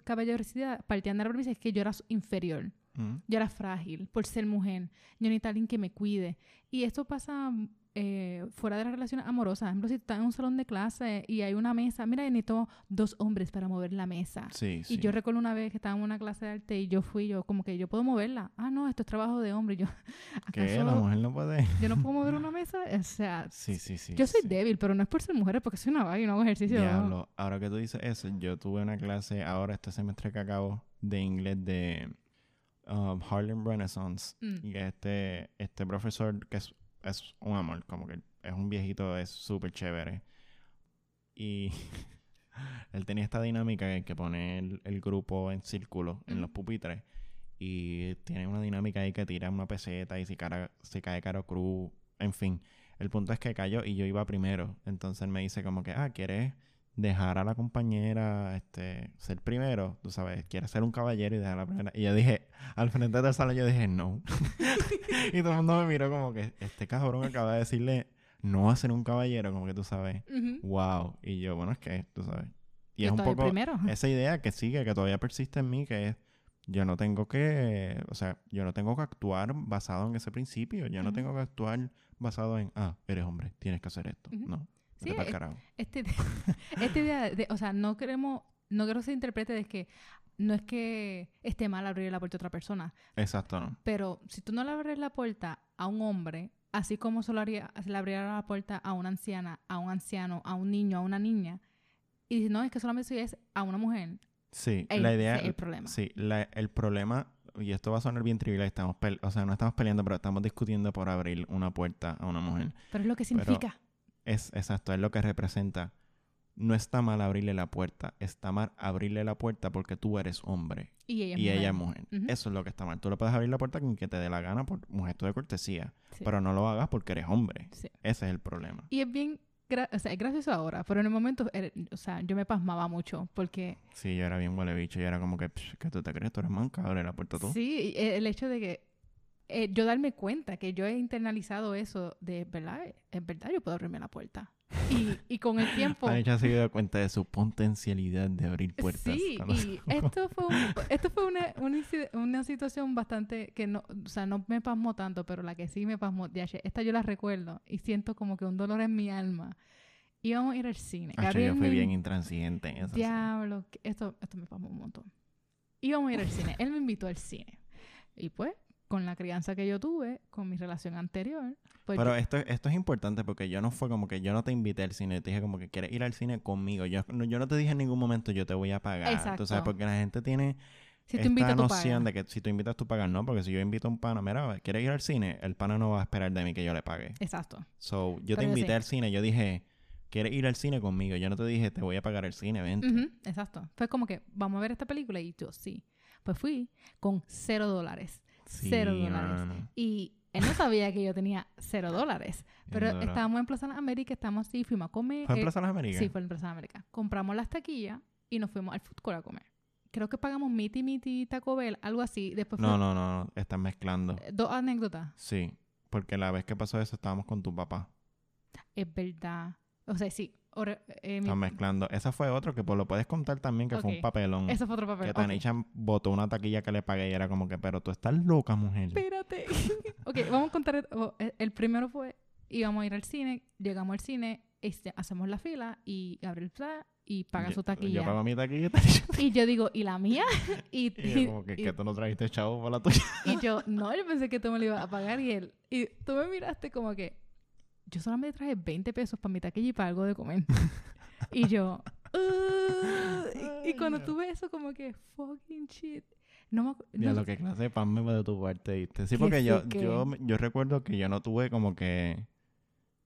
caballerosidad partían de la premisa es que yo era inferior. Mm, Yo era frágil por ser mujer. Yo necesito a alguien que me cuide. Y esto pasa eh, fuera de las relaciones amorosas. Por ejemplo, si estás en un salón de clase y hay una mesa, mira, necesito dos hombres para mover la mesa. Sí, sí. Y yo recuerdo una vez que estaba en una clase de arte y yo fui, yo como que yo puedo moverla. Ah, no, esto es trabajo de hombre. Y yo, (laughs) ¿Qué? La ¿acaso mujer no puede. yo no puedo mover una (laughs) mesa? O sea, Sí, sí, sí. yo soy débil, pero no es por ser mujer, es porque soy una vaga y no hago ejercicio. Diablo, ahora que tú dices eso, yo tuve una clase ahora este semestre que acabo de inglés de um, Harlem Renaissance Mm. y este este profesor que es, es un amor, como que es un viejito, es súper chévere y (laughs) él tenía esta dinámica en que pone el, el grupo en círculo en los pupitres y tiene una dinámica ahí que tira una peseta y si, cara, si cae caro cruz, en fin. El punto es que cayó y yo iba primero. Entonces él me dice como que, ah, ¿quieres dejar a la compañera este, ser primero? Tú sabes, ¿quieres ser un caballero y dejar a la primera? Y yo dije, al frente del salón yo dije, no. (laughs) y todo el mundo me miró como que, este cabrón acaba de decirle no a ser un caballero, como que tú sabes, wow. Y yo, bueno, es que, tú sabes. Y Yo es un poco primero. (laughs) esa idea que sigue, que todavía persiste en mí, que es, yo no tengo que, o sea, yo no tengo que actuar basado en ese principio, yo no tengo que actuar basado en, ah, eres hombre, tienes que hacer esto. No, Sí, es-. Este, (laughs) esta idea de, o sea, no queremos, no quiero que se interprete de que no es que esté mal abrir la puerta a otra persona, Exacto, ¿no? pero si tú no le abres la puerta a un hombre, así como se, lo haría, se le abriera la puerta a una anciana, a un anciano, a un niño, a una niña, y dices, no, es que solamente si es a una mujer, Sí, la idea, es el problema. sí, la- el problema, y esto va a sonar bien trivial, estamos o sea, no estamos peleando, pero estamos discutiendo por abrir una puerta a una mujer. Pero es lo que Pero- significa. Es exacto, es lo que representa. No está mal abrirle la puerta, está mal abrirle la puerta porque tú eres hombre y ella es y mujer. ella es mujer. Ujú. Eso es lo que está mal. Tú le puedes abrir la puerta con que te dé la gana por un gesto de cortesía, Sí. pero no lo hagas porque eres hombre. Sí. Ese es el problema. Y es bien, o sea, es gracioso ahora, pero en el momento, era- o sea, yo me pasmaba mucho porque Sí, yo era bien huele bicho, yo era como que, "Psh, ¿qué tú te crees? Tú eres manca, abre la puerta tú. Sí, eh, el hecho de que eh, yo darme cuenta que yo he internalizado eso de, ¿verdad? Es verdad, yo puedo abrirme la puerta. Y, y con el tiempo... (laughs) Ella se dio cuenta de su potencialidad de abrir puertas. Sí, y (laughs) esto fue, un- esto fue una, una, una situación bastante que no, o sea, no me pasmó tanto, pero la que sí me pasmó, ya, esta yo la recuerdo y siento como que un dolor en mi alma. Íbamos a ir al cine. Gabriel yo fui bien intransigente en eso. Diablo, esto, esto me pasó un montón. Íbamos a ir al cine. Él me invitó al cine. Y pues, con la crianza que yo tuve, con mi relación anterior, pues Pero esto, esto es importante porque yo no fue como que yo no te invité al cine, te dije como que quieres ir al cine conmigo. Yo no, yo no te dije en ningún momento yo te voy a pagar. Tú Exacto. sabes, porque la gente tiene si tú esta tú noción de que si tú invitas, tú pagas. No, porque si yo invito a un pana, mira, ¿quieres ir al cine? El pana no va a esperar de mí que yo le pague. Exacto. So, yo te yo invité sí. al cine, yo dije, ¿quieres ir al cine conmigo? Yo no te dije, te voy a pagar el cine, vente. Exacto. Fue como que, vamos a ver esta película. Y yo, sí. Pues fui con cero dólares. Sí, Cero dólares. Y él no sabía que yo tenía cero dólares. (laughs) Pero estábamos en Plaza América, estábamos así, fuimos a comer. ¿Fue en eh, Plaza Las Américas? Sí, fue en Plaza América. Compramos las taquillas y nos fuimos al food court a comer. Creo que pagamos Miti Miti Taco Bell, algo así. Después No, fue- no, no, no, estás mezclando. eh, Dos anécdotas. Sí, porque la vez que pasó eso estábamos con tu papá. Es verdad. O sea, sí. Ore- eh, Estás mezclando. Esa fue otro que pues, lo puedes contar también, que fue un papelón. Eso fue otro papel. que. Tanisha botó una taquilla que le pagué y era como que, pero tú estás loca, mujer. Espérate. (laughs) ok, vamos a contar. el- oh, el- primero fue, íbamos a ir al cine, llegamos al cine, este, hacemos la fila y Gabriel Pla y paga Yo- su taquilla. Yo pago mi taquilla. Y (laughs) yo digo, ¿y la mía? (laughs) y, Y yo como que, y- que tú no trajiste chavo por la tuya. Y yo, no, yo pensé que tú me lo ibas a pagar y él. Y tú me miraste como que, yo solamente traje 20 pesos para mi taquilla y para algo de comer. (laughs) y yo, "Uh", y, y cuando tuve eso, como que, fucking shit. No me Ya no- lo que clase de pan me fue de tu parte, ¿viste? Sí, Que porque yo, sí que- yo, yo recuerdo que yo no tuve como que...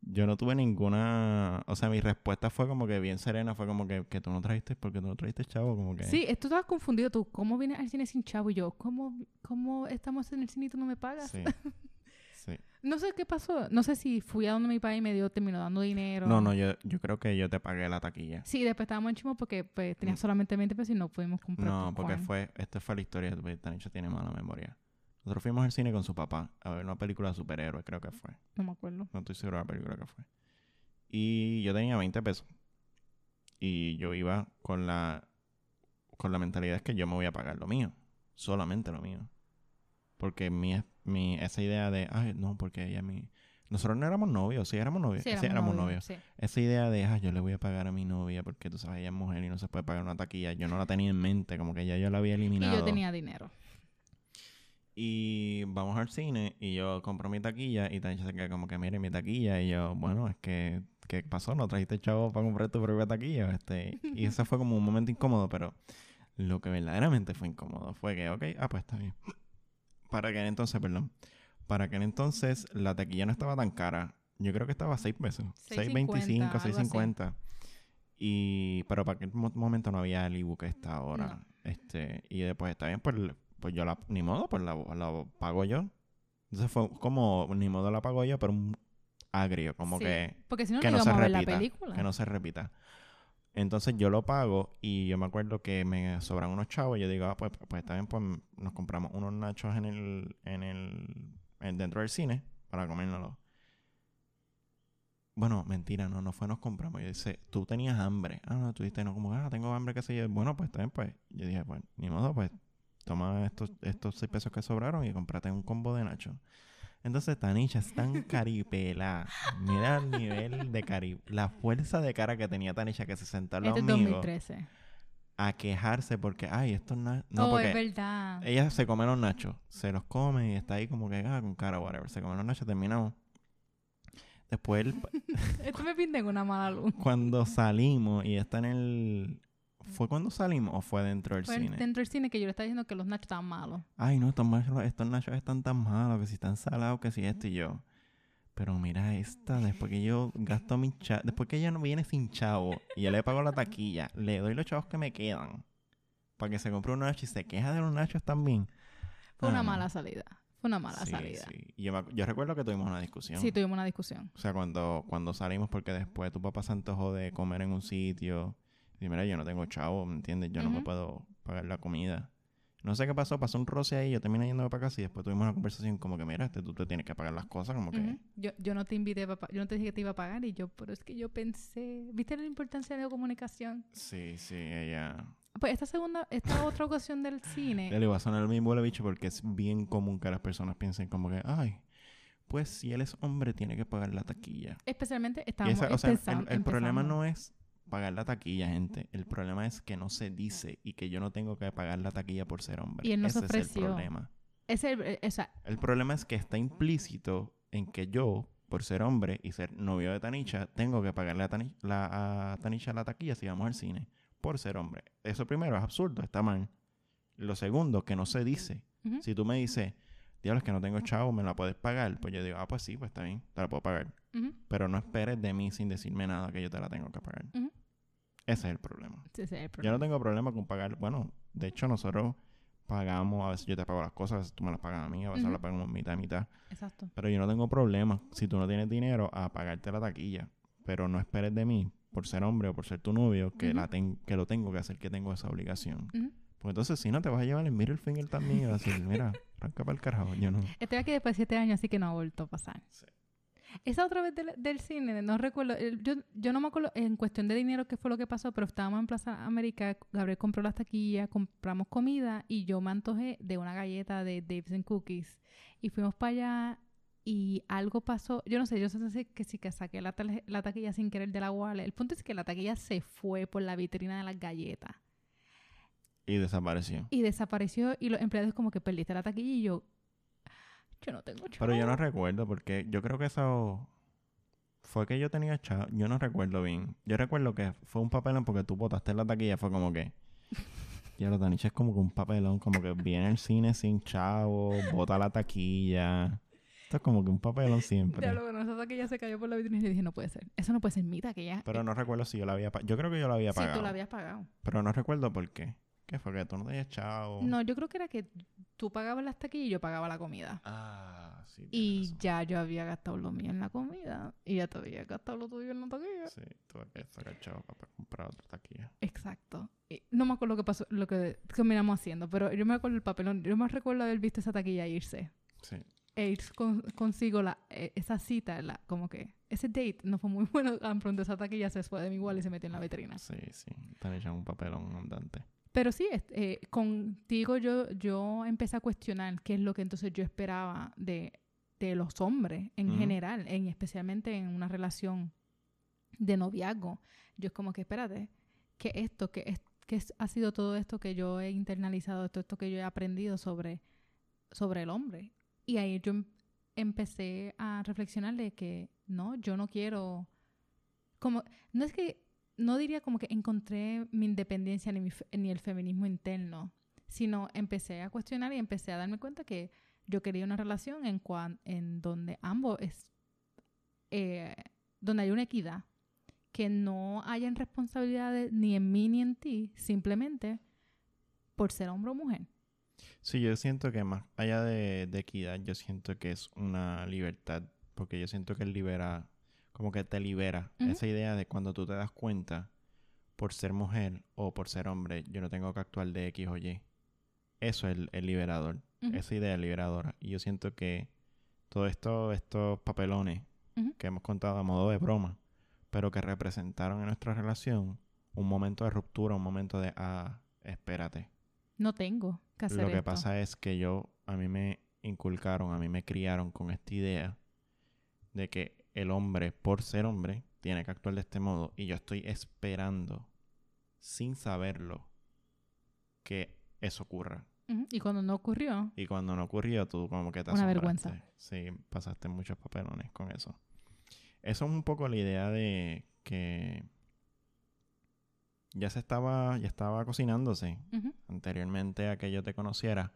Yo no tuve ninguna... O sea, mi respuesta fue como que bien serena. Fue como que, que tú no trajiste porque tú no trajiste chavo. Como que... Sí, tú estabas confundido tú. ¿Cómo vienes al cine sin chavo? Y yo, ¿cómo, cómo estamos en el cine y tú no me pagas? Sí. (laughs) Sí. No sé qué pasó. No sé si fui a donde mi padre y me dio, terminó dando dinero. No, no, yo, yo creo que yo te pagué la taquilla. Sí, después estábamos en chimo porque pues, tenía Mm. solamente 20 pesos y no pudimos comprar No, porque fue... Esta fue la historia. de Tanisha tiene mala memoria. Nosotros fuimos al cine con su papá a ver una película de superhéroes, creo que fue. No me acuerdo. No estoy seguro de la película que fue. Y yo tenía 20 pesos. Y yo iba con la con la mentalidad que yo me voy a pagar lo mío. Solamente lo mío. Porque mi, mi esa idea de, ay, no, porque ella mi... Nosotros no éramos novios, sí éramos novios. Sí, Sí, éramos novios. sí. Esa idea de, ah, yo le voy a pagar a mi novia porque tú sabes, ella es mujer y no se puede pagar una taquilla, yo no la tenía en mente, como que ya yo la había Y eliminado. yo tenía dinero. Y vamos al cine y yo compro mi taquilla y Tanisha se queda como que, mire mi taquilla. Y yo, bueno, es que, ¿qué pasó? ¿No trajiste chavo para comprar tu propia taquilla? Este, y ese fue como un momento incómodo, pero lo que verdaderamente fue incómodo fue que, ok, ah, pues está bien. Para aquel entonces, perdón. Para aquel entonces la taquilla no estaba tan cara. Yo creo que estaba a 6 pesos. 6.50, 6.25, algo así. 6.50. Y, pero para aquel mo- momento no había el ebook que está ahora. No. Este, y después está bien, pues, pues yo la, ni modo, pues la, la pago yo. Entonces fue como, ni modo la pago yo, pero un agrio, como Sí, que, Porque si no, que no no íbamos se a ver la repita, película. que no se repita. Entonces yo lo pago y yo me acuerdo que me sobran unos chavos y yo digo, ah, pues, pues está bien, pues nos compramos unos nachos en el, en el, en- dentro del cine para comérnoslos. Bueno, mentira, no, no fue nos compramos. Yo dice, tú tenías hambre. Ah, no, tú dijiste, no, como, ah, tengo hambre, qué sé yo. Bueno, pues también, pues. Yo dije, pues, ni modo, pues, toma estos, estos seis pesos que sobraron y cómprate un combo de nacho. Entonces, Tanisha es tan caripela. Mira el nivel de cari... La fuerza de cara que tenía Tanisha que se sentó al lado Este es mío 2013. a quejarse porque, ay, estos nachos... No, oh, es porque verdad. ella se come los nachos. Se los come y está ahí como que, ah, con cara, whatever. Se come los nachos, terminamos. Después, él- (laughs) Esto me pinta en una mala luz. cuando salimos y está en el... ¿Fue cuando salimos o fue dentro del Fue cine? dentro del cine que yo le estaba diciendo que los nachos estaban malos. Ay, no, estos nachos, estos nachos están tan malos, que si están salados, que si esto y yo. Pero mira esta, después que yo gasto mi chavo, después que ella no viene sin chavo y yo le pago la taquilla, le doy los chavos que me quedan para que se compre un nacho y se queja de los nachos también. Fue una Ah, mala salida. Fue una mala Sí, salida. sí. Yo, me yo recuerdo que tuvimos una discusión. Sí, tuvimos una discusión. O sea, cuando, cuando salimos, porque después tu papá se antojó de comer en un sitio. Y mira, yo no tengo chavo, ¿me entiendes? Yo no me puedo pagar la comida. No sé qué pasó, pasó un roce ahí, yo terminé yéndome para casa y después tuvimos una conversación como que, mira, este, tú te tienes que pagar las cosas, como que... Ujú. yo, yo no te invité, papá. Yo no te dije que te iba a pagar y yo, pero es que yo pensé. ¿Viste la importancia de la comunicación? Sí, sí, ella... Pues esta segunda, esta (laughs) otra ocasión del cine. Le va a sonar el mismo huele bicho porque es bien común que las personas piensen como que, ay, pues si él es hombre tiene que pagar la taquilla. Especialmente estábamos esa- o sea, el- el, problema no es pagar la taquilla, gente. El problema es que no se dice y que yo no tengo que pagar la taquilla por ser hombre. Y él no se Ese es el problema. Es el, eh, El problema es que está implícito en que yo, por ser hombre y ser novio de Tanisha, tengo que pagarle a, Tani- la, a Tanisha la taquilla si vamos al cine. Por ser hombre. Eso primero es absurdo, está mal. Lo segundo, que no se dice. Si tú me dices, diablos que no tengo chavo, ¿me la puedes pagar? Pues yo digo, ah, pues sí, pues está bien, te la puedo pagar. Pero no esperes de mí sin decirme nada que yo te la tengo que pagar. Ese es el problema. ese es el Yo no tengo problema con pagar. Bueno, de hecho, nosotros pagamos, a veces yo te pago las cosas, a veces tú me las pagas a mí, a veces las pagamos mitad y mitad. Exacto. Pero yo no tengo problema, si tú no tienes dinero, a pagarte la taquilla. Pero no esperes de mí, por ser hombre o por ser tu novio, que, la ten- que lo tengo que hacer, que tengo esa obligación. Ujú. Porque entonces, si no, te vas a llevar el middle finger también y vas a decir, mira, arranca para el carajo. Yo no. Estoy aquí después de siete años, así que no ha vuelto a pasar. Sí. Esa otra vez del, del cine, no recuerdo, yo, yo no me acuerdo en cuestión de dinero qué fue lo que pasó, pero estábamos en Plaza América, Gabriel compró las taquillas, compramos comida y yo me antojé de una galleta de Dave's and Cookies. Y fuimos para allá y algo pasó, yo no sé, yo sé que sí que saqué la, la taquilla sin querer de la wallet. El punto es que la taquilla se fue por la vitrina de las galletas Y desapareció. y desapareció y los empleados como que perdiste la taquilla y yo, yo no tengo Pero yo no chavo". recuerdo porque yo creo que eso fue que yo tenía chavo. Yo no recuerdo bien. Yo recuerdo que fue un papelón porque tú botaste la taquilla. Fue como que. (laughs) Ya lo Tanicha es como que un papelón. Como que viene al cine sin chavo, bota la taquilla. Esto es como que un papelón siempre. Ya lo bueno, esa taquilla se cayó por la vitrina y dije, no puede ser. Eso no puede ser mi taquilla. Pero no recuerdo si yo la había pagado. Yo creo que yo la había Si pagado. tú la habías pagado. Pero no recuerdo por qué. ¿Qué fue? Que tú no chavo. No, yo creo que era que tú pagabas las taquillas y yo pagaba la comida. Ah, sí. Y razón. ya yo había gastado lo mío en la comida y ya te había gastado lo tuyo en la taquilla. Sí, tuve que sacar chavo para comprar otra taquilla. Exacto. Y no me acuerdo lo que pasó, lo que terminamos haciendo, pero yo me acuerdo el papelón. Yo me recuerdo haber visto esa taquilla irse. Sí. E ir con- consigo la, eh, esa cita, la, como que ese date no fue muy (laughs) bueno. Tan pronto esa taquilla se fue de mi igual y se metió en la vitrina. Sí, sí. Están echando un papelón andante. Pero sí, eh, contigo yo, yo empecé a cuestionar qué es lo que entonces yo esperaba de, de los hombres en general, en, especialmente en una relación de noviazgo. Yo es como que, espérate, que esto, que, es, que es- ha sido todo esto que yo he internalizado, todo esto que yo he aprendido sobre, sobre el hombre. Y ahí yo em- empecé a reflexionar de que no, yo no quiero, como, no es que, no diría como que encontré mi independencia ni, mi ni el feminismo interno, sino empecé a cuestionar y empecé a darme cuenta que yo quería una relación en, cuan, en donde ambos es, eh, donde hay una equidad, que no hayan responsabilidades ni en mí ni en ti, simplemente por ser hombre o mujer. Sí, yo siento que más allá de, de equidad, yo siento que es una libertad, porque yo siento que libera, como que te libera esa idea de cuando tú te das cuenta, por ser mujer o por ser hombre, yo no tengo que actuar de X o Y. Eso es el, el liberador, esa idea es liberadora. Y yo siento que todos esto, estos papelones que hemos contado a modo de broma, pero que representaron en nuestra relación un momento de ruptura, un momento de, ah, espérate. No tengo que hacer Lo que esto. pasa es que yo, a mí me inculcaron, a mí me criaron con esta idea de que el hombre, por ser hombre, tiene que actuar de este modo. Y yo estoy esperando, sin saberlo, que eso ocurra. Y cuando no ocurrió, Y cuando no ocurrió, tú como que te Una asombraste. vergüenza. Sí, pasaste muchos papelones con eso. Eso es un poco la idea de que ya se estaba, ya estaba cocinándose anteriormente a que yo te conociera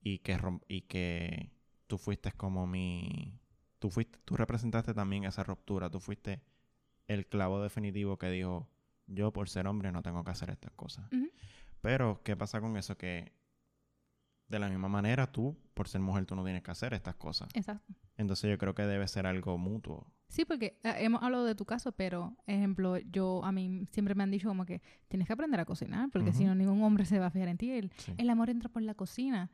y que y que tú fuiste como mi tú fuiste tú representaste también esa ruptura, tú fuiste el clavo definitivo que dijo yo por ser hombre no tengo que hacer estas cosas. Pero ¿qué pasa con eso que de la misma manera tú por ser mujer tú no tienes que hacer estas cosas? exacto. Entonces yo creo que debe ser algo mutuo. Sí, porque eh, hemos hablado de tu caso, pero, ejemplo, yo, a mí siempre me han dicho como que tienes que aprender a cocinar, porque si Ujú. no, ningún hombre se va a fijar en ti. El, Sí. el amor entra por la cocina.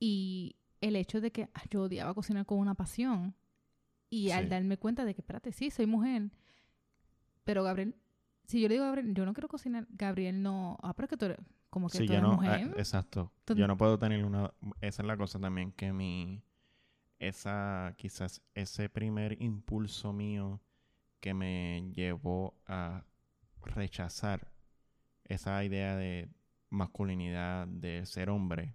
Y el hecho de que ah, yo odiaba cocinar con una pasión, y al Sí. darme cuenta de que, espérate, sí, soy mujer, pero Gabriel, si yo le digo a Gabriel, yo no quiero cocinar, Gabriel no, ah, pero es que tú eres, como que Sí, tú yo eres no, ah, mujer. exacto. Yo no puedo tener una, esa es la cosa también que mi, esa, quizás ese primer impulso mío que me llevó a rechazar esa idea de masculinidad, de ser hombre.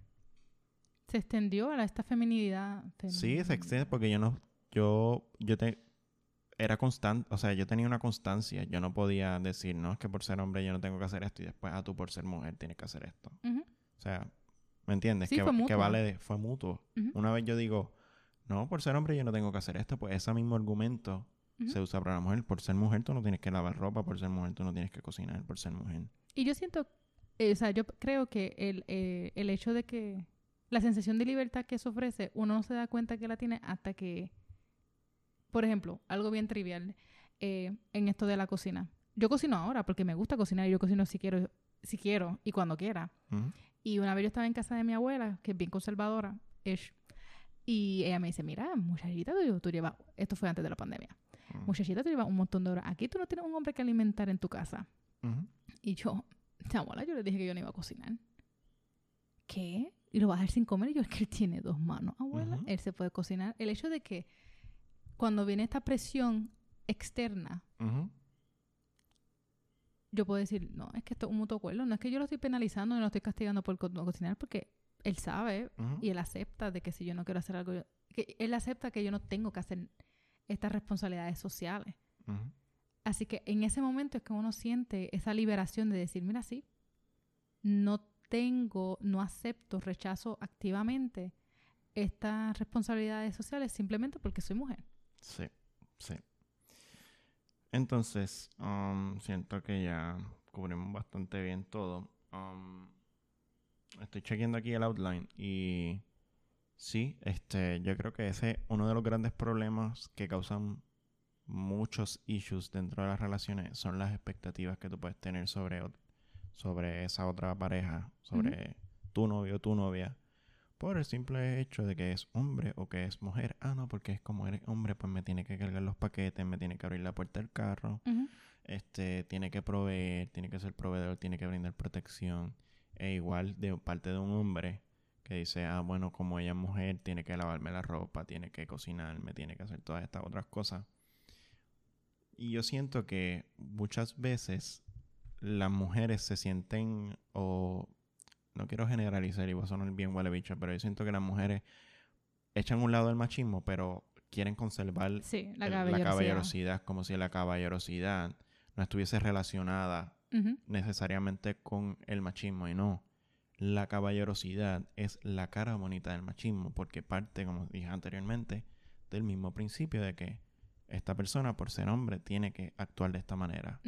Se extendió a esta feminidad. Sí, se excede porque yo no, yo, yo te, era constante, o sea, yo tenía una constancia. Yo no podía decir, no, es que por ser hombre yo no tengo que hacer esto y después, ah, tú por ser mujer tienes que hacer esto. O sea, ¿me entiendes? Sí, que, fue que vale, de- fue mutuo. Una vez yo digo, no, por ser hombre yo no tengo que hacer esto, pues ese mismo argumento se usa para la mujer. Por ser mujer tú no tienes que lavar ropa, por ser mujer tú no tienes que cocinar, por ser mujer. Y yo siento, eh, o sea, yo creo que el, eh, el hecho de que la sensación de libertad que eso ofrece, uno no se da cuenta que la tiene hasta que, por ejemplo, algo bien trivial eh, en esto de la cocina. Yo cocino ahora porque me gusta cocinar y yo cocino si quiero, si quiero y cuando quiera. Y una vez yo estaba en casa de mi abuela, que es bien conservadora, ish, y ella me dice, mira, muchachita, tú, tú llevas, esto fue antes de la pandemia, muchachita, tú llevas un montón de horas. Aquí tú no tienes un hombre que alimentar en tu casa. Ujú. Y yo, abuela, yo le dije que yo no iba a cocinar. ¿Qué? Y lo va a dejar sin comer. Y yo, es que él tiene dos manos, abuela. Él se puede cocinar. El hecho de que cuando viene esta presión externa, yo puedo decir, no, es que esto es un mutuo acuerdo. No es que yo lo estoy penalizando y lo estoy castigando por co- no cocinar porque él sabe y él acepta de que si yo no quiero hacer algo, yo- que él acepta que yo no tengo que hacer estas responsabilidades sociales. Así que en ese momento es que uno siente esa liberación de decir, mira, sí, no tengo, no acepto, rechazo activamente estas responsabilidades sociales simplemente porque soy mujer. Sí, sí. Entonces, um, siento que ya cubrimos bastante bien todo. Um, estoy chequeando aquí el outline y sí, este, yo creo que ese es uno de los grandes problemas que causan muchos issues dentro de las relaciones son las expectativas que tú puedes tener sobre, sobre esa otra pareja, sobre tu novio o tu novia, por el simple hecho de que es hombre o que es mujer. Ah, no, porque es como eres hombre, pues me tiene que cargar los paquetes, me tiene que abrir la puerta del carro, este, tiene que proveer, tiene que ser proveedor, tiene que brindar protección. E igual de parte de un hombre, que dice, ah, bueno, como ella es mujer, tiene que lavarme la ropa, tiene que cocinarme, tiene que hacer todas estas otras cosas. Y yo siento que muchas veces las mujeres se sienten, o no quiero generalizar y vos a sonar bien huele bicho, pero yo siento que las mujeres echan un lado el machismo, pero quieren conservar Sí, la el- caballerosidad. caballerosidad, como si la caballerosidad no estuviese relacionada necesariamente con el machismo y no. La caballerosidad es la cara bonita del machismo porque parte, como dije anteriormente, del mismo principio de que esta persona, por ser hombre, tiene que actuar de esta manera.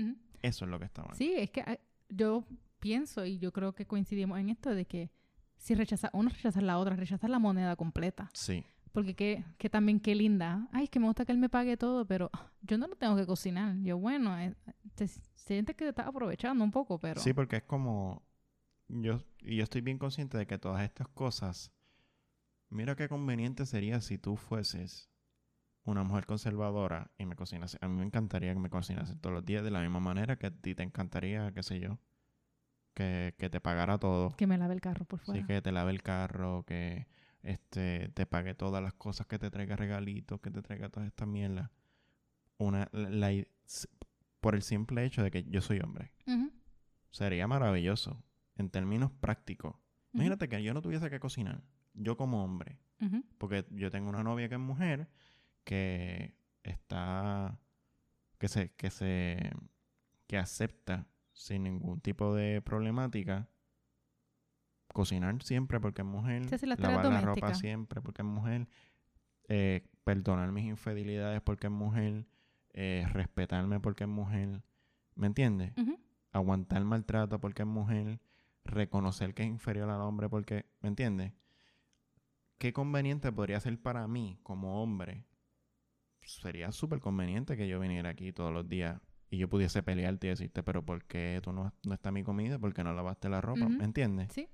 Eso es lo que está mal. Sí, es que ah, yo pienso y yo creo que coincidimos en esto de que si rechaza una, rechazas la otra, rechazas la moneda completa. Sí, Porque que, que también qué linda. Ay, es que me gusta que él me pague todo, pero yo no lo tengo que cocinar. Yo, bueno, eh, te sientes que te estás aprovechando un poco, pero... sí, porque es como yo y yo estoy bien consciente de que todas estas cosas, mira qué conveniente sería si tú fueses una mujer conservadora y me cocinas. A mí me encantaría que me cocinases todos los días de la misma manera que a ti te encantaría, qué sé yo, que, que te pagara todo. Que me lave el carro por fuera. Sí, que te lave el carro, que este te pague todas las cosas, que te traiga regalitos, que te traiga todas estas mierdas. Una, la- la por el simple hecho de que yo soy hombre. Sería maravilloso en términos prácticos. Imagínate que yo no tuviese que cocinar, yo como hombre, porque yo tengo una novia que es mujer que está que se que se que acepta sin ningún tipo de problemática cocinar siempre porque es mujer, Sí, sí, lavar la ropa siempre porque es mujer, eh, perdonar mis infidelidades porque es mujer, eh, respetarme porque es mujer, ¿me entiendes? Aguantar maltrato porque es mujer, reconocer que es inferior al hombre porque, ¿me entiendes? Qué conveniente podría ser para mí como hombre. Sería súper conveniente que yo viniera aquí todos los días y yo pudiese pelearte y decirte, pero ¿por qué tú no, no está mi comida? ¿Por qué no lavaste la ropa? ¿Me entiendes? Sí.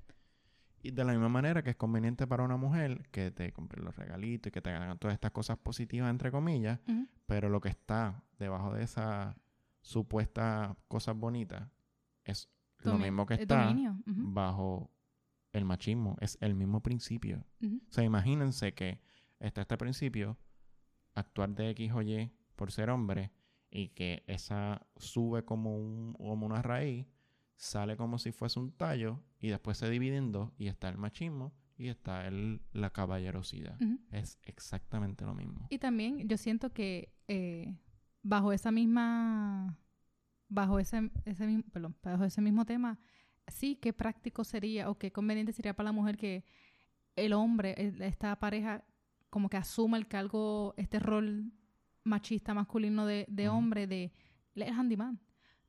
Y de la misma manera que es conveniente para una mujer que te compre los regalitos y que te hagan todas estas cosas positivas, entre comillas, pero lo que está debajo de esas supuestas cosas bonitas es lo mismo que eh, está bajo el machismo. Es el mismo principio. ujú. O sea, imagínense que está este principio, actuar de X o Y por ser hombre, y que esa sube como, un, como una raíz, sale como si fuese un tallo, y después se divide en dos, y está el machismo y está el, la caballerosidad. Es exactamente lo mismo. Y también yo siento que eh, bajo esa misma, bajo ese, ese mismo, perdón, bajo ese mismo tema, sí, qué práctico sería o qué conveniente sería para la mujer que el hombre, esta pareja, como que asuma el cargo, este rol machista masculino de, de hombre, de es handyman.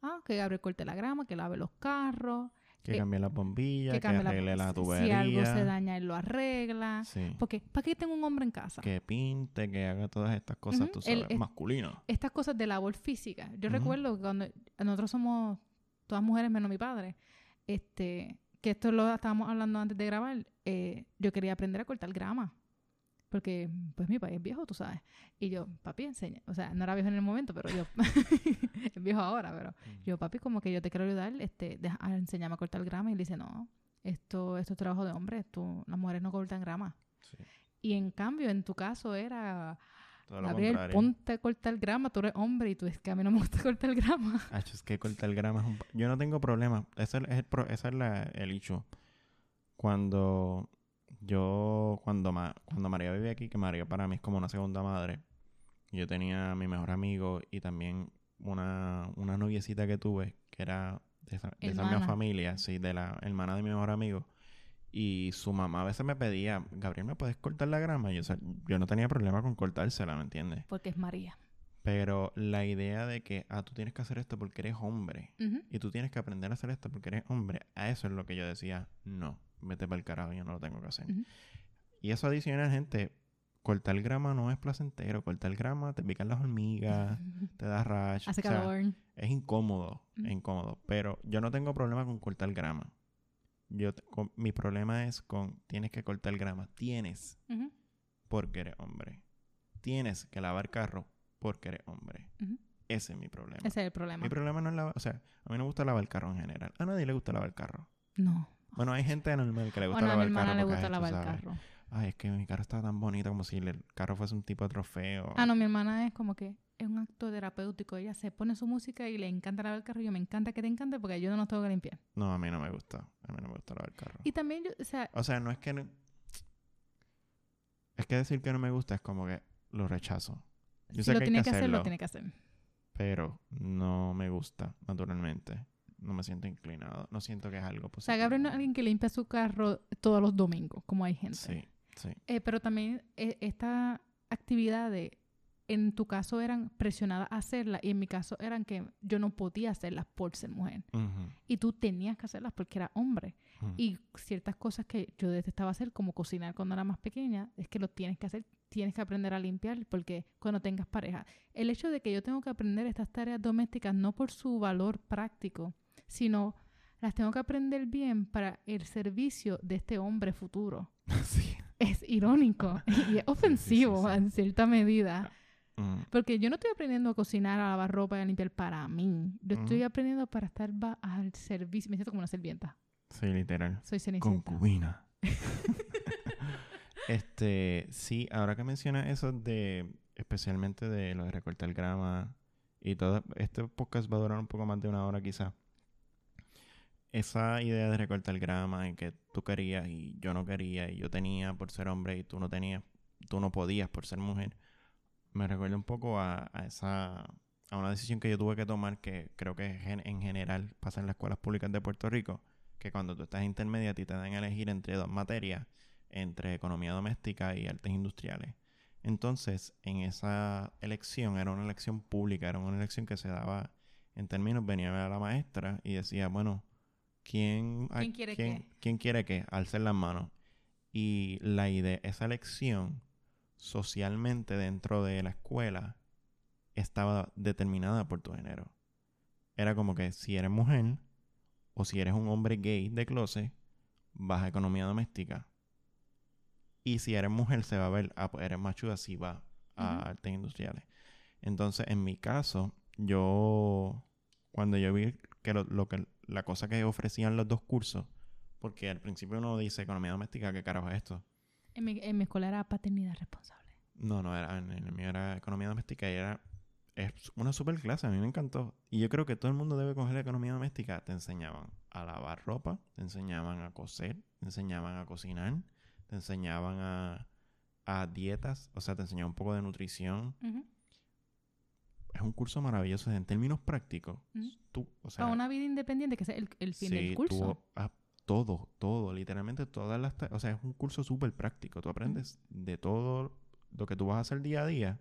Ah, que Gabriel corte la grama, que lave los carros, Que cambie las bombillas, que que, cambie la- arregle la, si algo se daña, él lo arregla. Sí. Porque, ¿para qué tengo un hombre en casa? Que pinte, que haga todas estas cosas, tú el- sabes, el- masculinas. estas cosas de labor física. Yo recuerdo que cuando nosotros somos todas mujeres menos mi padre, este, que esto lo estábamos hablando antes de grabar, eh, yo quería aprender a cortar grama. Porque, pues, mi país es viejo, tú sabes. Y yo, papi, enseña. O sea, no era viejo en el momento, pero yo... (laughs) es viejo ahora, pero... Yo, papi, como que yo te quiero ayudar, este, deja, a enseñarme a cortar grama. Y él dice, no, esto, esto es trabajo de hombre. Tú, las mujeres no cortan grama. Sí. Y en cambio, en tu caso era... Gabriel, contrario. ponte a cortar grama, tú eres hombre y tú es que a mí no me gusta (laughs) cortar grama. Ach, es que cortar grama es un... Yo no tengo problema. Ese es el, ese es la- el hecho. Cuando yo... Cuando, ma- cuando María vivía aquí, que María para mí es como una segunda madre. Yo tenía a mi mejor amigo y también una, una noviecita que tuve, que era de esa, de esa misma familia, sí, de la hermana de mi mejor amigo. Y su mamá a veces me pedía, Gabriel, ¿me puedes cortar la grama? Yo, o sea, yo no tenía problema con cortársela, ¿me entiendes? Porque es María. Pero la idea de que, ah, tú tienes que hacer esto porque eres hombre. Y tú tienes que aprender a hacer esto porque eres hombre. A eso es lo que yo decía, no, vete para el carajo, yo no lo tengo que hacer. Ujú. Y eso adicional, gente, cortar grama no es placentero. Cortar grama te pican las hormigas, (laughs) te da rash. Hace o sea, calor. es incómodo, es incómodo. Pero yo no tengo problema con cortar grama. Yo con- mi problema es con tienes que cortar grama. Tienes Ujú. porque eres hombre. Tienes que lavar carro porque eres hombre. Ujú. Ese es mi problema. Ese es el problema. Mi problema no es lavar, o sea, a mí no me gusta lavar el carro en general. A nadie le gusta lavar el carro. No. Bueno, hay gente normal que le gusta a lavar el carro. le porque, gusta lavar el carro. Ay, es que mi carro está tan bonito como si el carro fuese un tipo de trofeo. Ah, no, mi hermana es como que es un acto terapéutico. Ella se pone su música y le encanta lavar el carro. Y yo me encanta que te encante porque yo no los tengo que limpiar. No, a mí no me gusta. A mí no me gusta lavar el carro. Y también yo, o sea, O sea, no es que... no- Es que decir que no me gusta es como que lo rechazo. Yo si sé lo que tiene que que hacer, lo hacerlo. tiene que hacer. Pero no me gusta, naturalmente. No me siento inclinado. No siento que es algo O positivo. sea, Gabriel no es alguien que limpia su carro todos los domingos, como hay gente. Sí, sí. Eh, pero también eh, estas actividades, en tu caso eran presionadas a hacerlas y en mi caso eran que yo no podía hacerlas por ser mujer. Y tú tenías que hacerlas porque era hombre. Y ciertas cosas que yo detestaba hacer, como cocinar cuando era más pequeña, es que lo tienes que hacer, tienes que aprender a limpiar, porque cuando tengas pareja, el hecho de que yo tengo que aprender estas tareas domésticas no por su valor práctico, sino las tengo que aprender bien para el servicio de este hombre futuro. (laughs) sí. Es irónico y es (laughs) ofensivo sí. en cierta medida. Mm, Porque yo no estoy aprendiendo a cocinar, a lavar ropa y a limpiar para mí. Yo estoy Ujú. aprendiendo para estar al servicio. Me siento como una sirvienta. sí, literal. Soy cenicienta. Concubina. (laughs) este, sí, ahora que mencionas eso de, especialmente de lo de recortar grama y todo, este podcast va a durar un poco más de una hora quizá. Esa idea de recortar grama en que tú querías y yo no quería y yo tenía por ser hombre y tú no tenías, tú no podías por ser mujer, me recuerda un poco a, esa, a una decisión que yo tuve que tomar que creo que en general pasa en las escuelas públicas de Puerto Rico, que cuando tú estás intermedia a te dan a elegir entre dos materias, entre economía doméstica y artes industriales. Entonces, en esa elección, era una elección pública, era una elección que se daba en términos, venía a la maestra y decía, bueno, ¿quién, a- ¿Quién quiere quién, qué? quién quiere qué? Alcen las manos. Y la idea, esa elección, socialmente dentro de la escuela, estaba determinada por tu género. Era como que si eres mujer o si eres un hombre gay de closet, vas a economía doméstica. Y si eres mujer, se va a ver, ah, pues eres machuda, si va a artes industriales. Entonces, en mi caso, yo, cuando yo vi que lo, lo que la cosa que ofrecían los dos cursos, porque al principio uno dice economía doméstica, ¿qué carajo es esto? En mi, en mi escuela era paternidad responsable. No, no, era, en mío era economía doméstica y era es una super clase, a mí me encantó. Y yo creo que todo el mundo debe coger economía doméstica. Te enseñaban a lavar ropa, te enseñaban a coser, te enseñaban a cocinar, te enseñaban a, a dietas, o sea, te enseñaban un poco de nutrición. Es un curso maravilloso en términos prácticos. Ujú. Tú, o sea, Para una vida independiente, que es el, el fin sí, del curso. tú, ah, todo, todo, literalmente todas las... O sea, es un curso súper práctico. Tú aprendes de todo lo que tú vas a hacer día a día.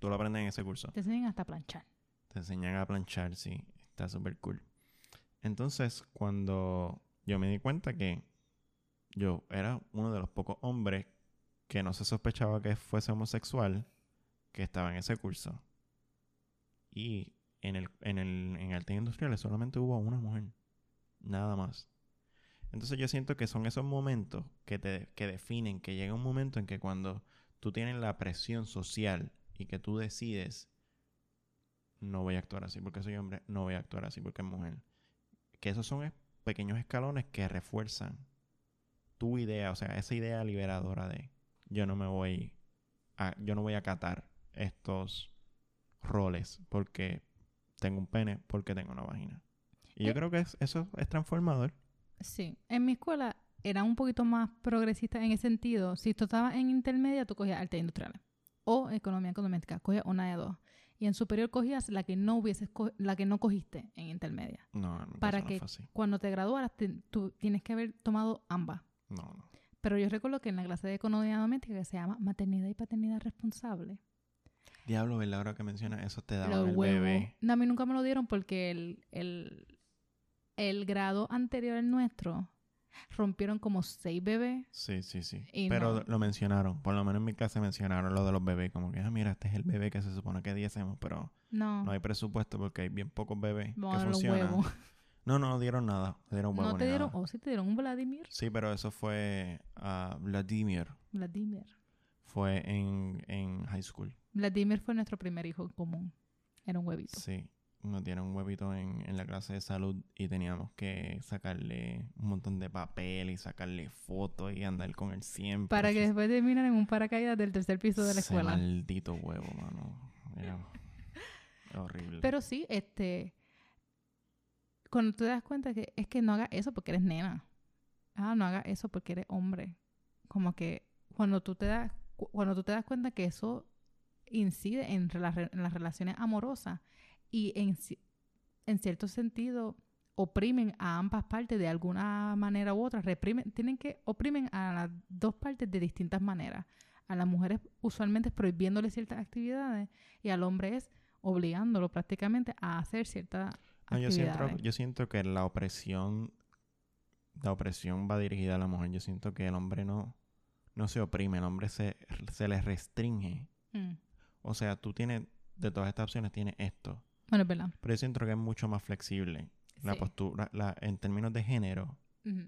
Tú lo aprendes en ese curso. Te enseñan hasta planchar. Te enseñan a planchar, sí. Está súper cool. Entonces, cuando yo me di cuenta que yo era uno de los pocos hombres que no se sospechaba que fuese homosexual, que estaba en ese curso. Y en el, en el, en artes industriales solamente hubo una mujer. Nada más. Entonces yo siento que son esos momentos que te que definen, que llega un momento en que cuando tú tienes la presión social y que tú decides no voy a actuar así porque soy hombre, no voy a actuar así porque es mujer. Que esos son pequeños escalones que refuerzan tu idea, o sea, esa idea liberadora de yo no me voy a, yo no voy a acatar estos roles porque tengo un pene, porque tengo una vagina. Y yo Eh. creo que es- eso es transformador. Sí. En mi escuela eran un poquito más progresistas en ese sentido. Si tú estabas en intermedia, tú cogías artes industriales. O economía doméstica. Cogías una de dos. Y en superior cogías la que no hubieses la que no cogiste en intermedia. No, mi Para no que- fue así. Cuando te graduaras, te- tú tienes que haber tomado ambas. No, no. Pero yo recuerdo que en la clase de economía doméstica que se llama maternidad y paternidad responsable, Diablo, ¿verdad? Ahora que mencionas eso, te daban los el huevos. bebé. No, a mí nunca me lo dieron porque el, el, el grado anterior al nuestro rompieron como seis bebés. Sí, sí, sí. Pero no. lo mencionaron. Por lo menos en mi clase mencionaron lo de los bebés. Como que, ah, mira, este es el bebé que se supone que diésemos, pero No, no hay presupuesto porque hay bien pocos bebés vamos que funcionan. No, no dieron nada. Dieron huevo No te dieron, o sí te dieron un Vladimir. Sí, pero eso fue a Vladimir. Vladimir. Fue en, en high school. Vladimir fue nuestro primer hijo en común. Era un huevito. Sí. nos dieron un huevito en, en la clase de salud y teníamos que sacarle un montón de papel y sacarle fotos y andar con él siempre. Para que después terminen en un paracaídas del tercer piso de la Ese escuela. maldito huevo, mano. Era (laughs) horrible. Pero sí, este. Cuando te das cuenta que es que no hagas eso porque eres nena. Ah, no hagas eso porque eres hombre. Como que cuando tú te das, cu- cuando tú te das cuenta que eso incide en, rela- en las relaciones amorosas y en, en cierto sentido oprimen a ambas partes de alguna manera u otra, reprimen, tienen que oprimen a las dos partes de distintas maneras. A las mujeres usualmente es prohibiéndole ciertas actividades y al hombre es obligándolo prácticamente a hacer ciertas No, yo, siento, yo siento que la opresión, la opresión va dirigida a la mujer. Yo siento que el hombre no, no se oprime, el hombre se, se le restringe. Mm. O sea, tú tienes, de todas estas opciones, tienes esto. Bueno, es verdad. Pero yo siento que es mucho más flexible. La Sí. postura, la, en términos de género,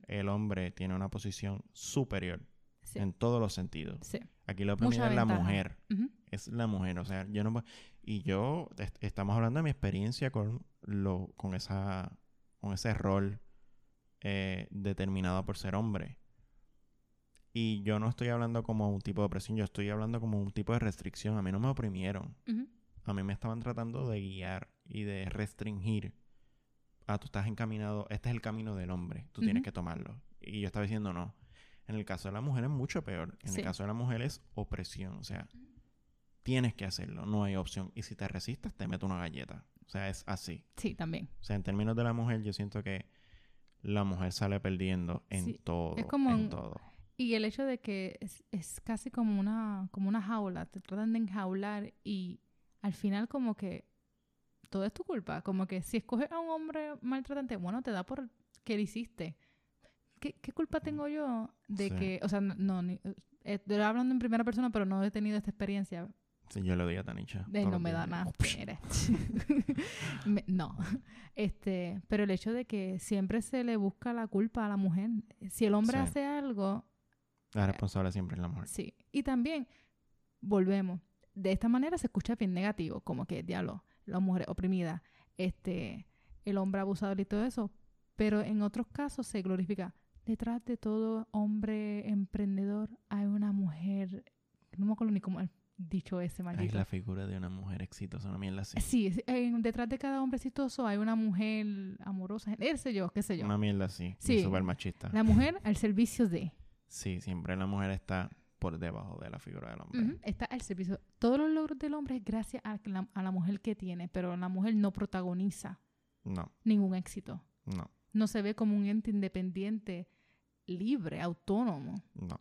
el hombre tiene una posición superior Sí. en todos los sentidos. Sí. Aquí la oprimida es la mujer. Es la mujer. O sea, yo no puedo- Y yo, est- estamos hablando de mi experiencia con lo, con esa, con ese rol eh, determinado por ser hombre. Y yo no estoy hablando como un tipo de opresión, yo estoy hablando como un tipo de restricción. A mí no me oprimieron. A mí me estaban tratando de guiar y de restringir. Ah, tú estás encaminado, este es el camino del hombre, tú tienes que tomarlo. Y yo estaba diciendo no. En el caso de la mujer es mucho peor. En Sí. el caso de la mujer es opresión. O sea, tienes que hacerlo, no hay opción. Y si te resistas, te meto una galleta. O sea, es así. Sí, también. O sea, en términos de la mujer, yo siento que la mujer sale perdiendo en Sí, todo. es como en un- todo. Y el hecho de que es, es casi como una, como una jaula, te tratan de enjaular y al final como que todo es tu culpa. Como que si escoges a un hombre maltratante, bueno, te da por que lo hiciste. ¿Qué, qué culpa tengo yo de Sí. que, o sea, no, no, ni- eh, estoy hablando en primera persona, pero no he tenido esta experiencia. Sí, yo le doy a Tanisha. No me da nada. (laughs) Me- no. Este, pero el hecho de que siempre se le busca la culpa a la mujer. Si el hombre Sí. hace algo, La responsable siempre es la mujer. sí. Y también, volvemos. De esta manera se escucha bien negativo, como que, diablo, la mujer oprimida, este, el hombre abusador y todo eso. Pero en otros casos se glorifica. Detrás de todo hombre emprendedor hay una mujer, no me acuerdo ni cómo el dicho ese maldito. la figura de una mujer exitosa, una mierda así. Sí, detrás de cada hombre exitoso hay una mujer amorosa, qué sé yo, qué sé yo. Una mierda así. Sí. Súper machista. La mujer al servicio de. Sí, siempre la mujer está por debajo de la figura del hombre. Está al servicio. Todos los logros del hombre es gracias a la, a la mujer que tiene, pero la mujer no protagoniza No, ningún éxito. no, No se ve como un ente independiente, libre, autónomo. no.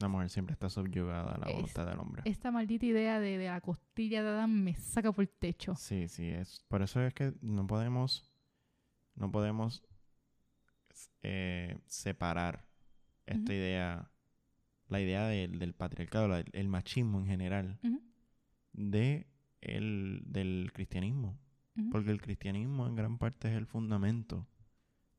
La mujer siempre está subyugada a la Es- voluntad del hombre. Esta maldita idea de, de la costilla de Adán me saca por el techo. Sí, sí, es. Por eso es que no podemos, no podemos eh, separar esta idea, la idea del, del patriarcado, la- el machismo en general, de el, del cristianismo. Porque el cristianismo en gran parte es el fundamento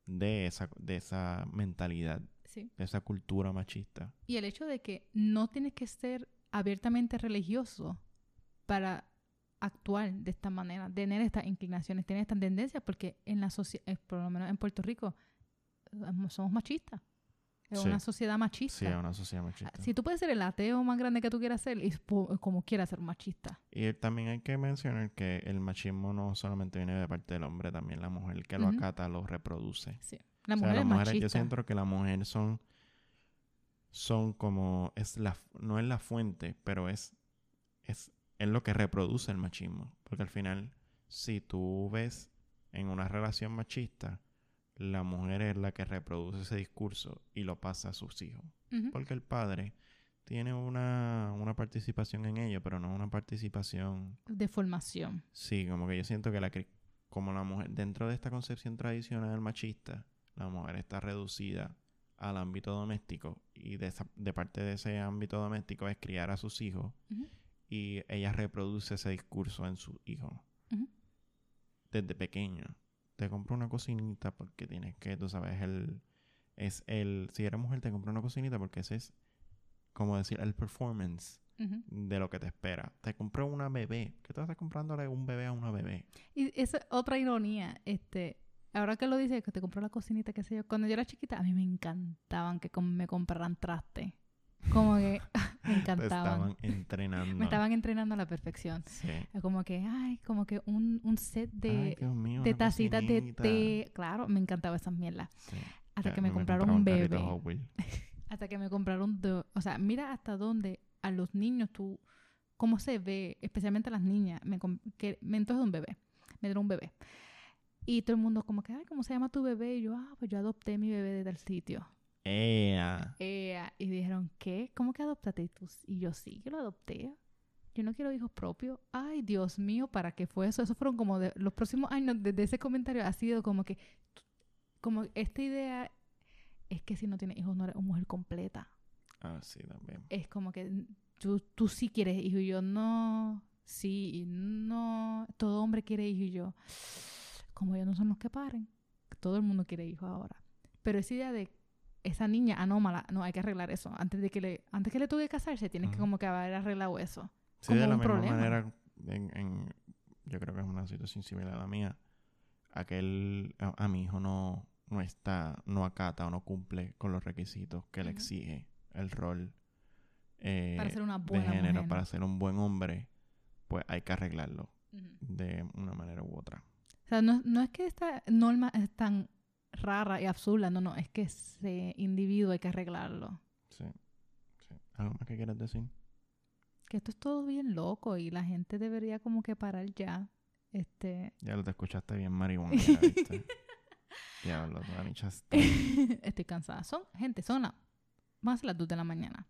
de esa, de esa mentalidad, Sí. esa cultura machista. Y el hecho de que no tienes que ser abiertamente religioso para actuar de esta manera, tener estas inclinaciones, tener estas tendencias, porque en la sociedad, por lo menos en Puerto Rico, eh, somos machistas. Es Sí. una sociedad machista. Sí, es una sociedad machista. Si tú puedes ser el ateo más grande que tú quieras ser, y po- como quieras ser machista. Y también hay que mencionar que el machismo no solamente viene de parte del hombre, también la mujer que lo acata lo reproduce. Sí. La O sea, mujer es mujeres- machista. yo siento que las mujeres son son como es la no es la fuente, pero es es es lo que reproduce el machismo, porque al final si tú ves en una relación machista, la mujer es la que reproduce ese discurso y lo pasa a sus hijos, porque el padre tiene una, una participación en ello, pero no una participación De formación. Sí, como que yo siento que la como la mujer, dentro de esta concepción tradicional machista, la mujer está reducida al ámbito doméstico y de, esa- de parte de ese ámbito doméstico es criar a sus hijos y ella reproduce ese discurso en sus hijos. Desde pequeño. Te compro una cocinita porque tienes que, tú sabes, el es el si eres mujer te compro una cocinita porque ese es como decir el performance de lo que te espera. Te compró una bebé. ¿Qué tú estás comprándole un bebé a una bebé? Y esa es otra ironía, este, ahora que lo dice, que te compró la cocinita, qué sé yo, cuando yo era chiquita, a mí me encantaban que me compraran traste. Como que (laughs) me Te encantaban. estaban entrenando. Me estaban entrenando a la perfección. Sí. Como que, ay, como que un, un set de, Ay, Dios mío, de tacitas de té. Claro, me encantaba esas mierdas. Sí. Hasta Ya, que me compraron un bebé. (laughs) Hasta que me compraron... do- o sea, mira hasta dónde a los niños tú... Cómo se ve, especialmente a las niñas. Me, que, me entonces un bebé. Me dieron un bebé. Y todo el mundo como que, ay, ¿cómo se llama tu bebé? Y yo, ah, pues yo adopté mi bebé de tal sitio. Ea. Eh, y dijeron, ¿qué? ¿Cómo que adoptaste tú? Y yo, sí, que lo adopté. Yo no quiero hijos propios. Ay, Dios mío, ¿para qué fue eso? Eso fueron como de, los próximos años desde ese comentario ha sido como que, como esta idea es que si no tienes hijos no eres una mujer completa. Ah, sí, también. Es como que tú, tú sí quieres hijos y yo no, sí y no. Todo hombre quiere hijos y yo, como ellos no son los que paren. Todo el mundo quiere hijos ahora. Pero esa idea de esa niña anómala, no, hay que arreglar eso. Antes de que le, antes que le tuve que casarse, tienes que como que haber arreglado eso. Sí, de como la un misma problema. manera, en, en- yo creo que es una situación similar a la mía. Aquel, a, a mi hijo no, no está, no acata o no cumple con los requisitos que le exige el rol eh, Para ser una de género, mujer. para ser un buen hombre, pues hay que arreglarlo de una manera u otra. O sea, no, no es que esta norma es tan rara y absurda, no, no, es que ese individuo hay que arreglarlo. Sí, sí. ¿Algo más que quieras decir? Que esto es todo bien loco y la gente debería como que parar ya. Este, Ya lo te escuchaste bien marihuana, (laughs) ¿viste? Diablo, toda está- (laughs) estoy cansada. Son, gente, son la- más las 2 de la mañana.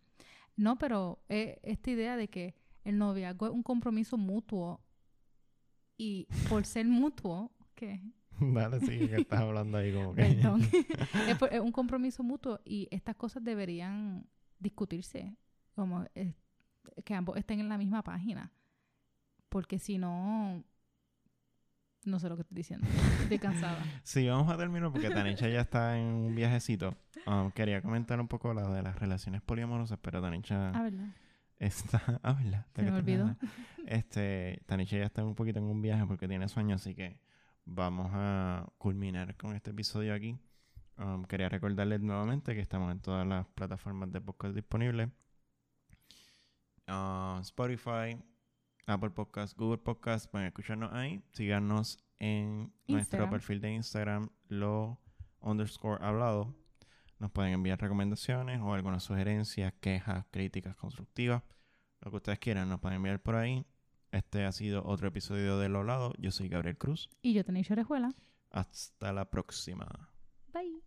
No, pero eh, esta idea de que el noviazgo es un compromiso mutuo y por ser mutuo, ¿qué? (laughs) Dale, sigue que estás hablando ahí como que... (laughs) Es, por- es un compromiso mutuo y estas cosas deberían discutirse, como eh, que ambos estén en la misma página, porque si no, no sé lo que estoy diciendo. (laughs) Estoy cansada. Sí, vamos a terminar porque Tanicha ya está en un viajecito. Um, quería comentar un poco lo de las relaciones poliamorosas, pero Tanicha Ah, ¿verdad? está... Ah, ¿verdad? Se me olvidó. Este, Tanicha ya está un poquito en un viaje porque tiene sueño, así que vamos a culminar con este episodio aquí. Um, quería recordarles nuevamente que estamos en todas las plataformas de podcast disponibles. Ah, Spotify, Apple Podcast, Google Podcast, pueden escucharnos ahí. Síganos en nuestro perfil de Instagram, lo underscore hablado. Nos pueden enviar recomendaciones o algunas sugerencias, quejas, críticas constructivas. Lo que ustedes quieran, nos pueden enviar por ahí. Este ha sido otro episodio de Lo Lado. Yo soy Gabriel Cruz. Y yo tenéis Orejuela. Hasta la próxima. Bye.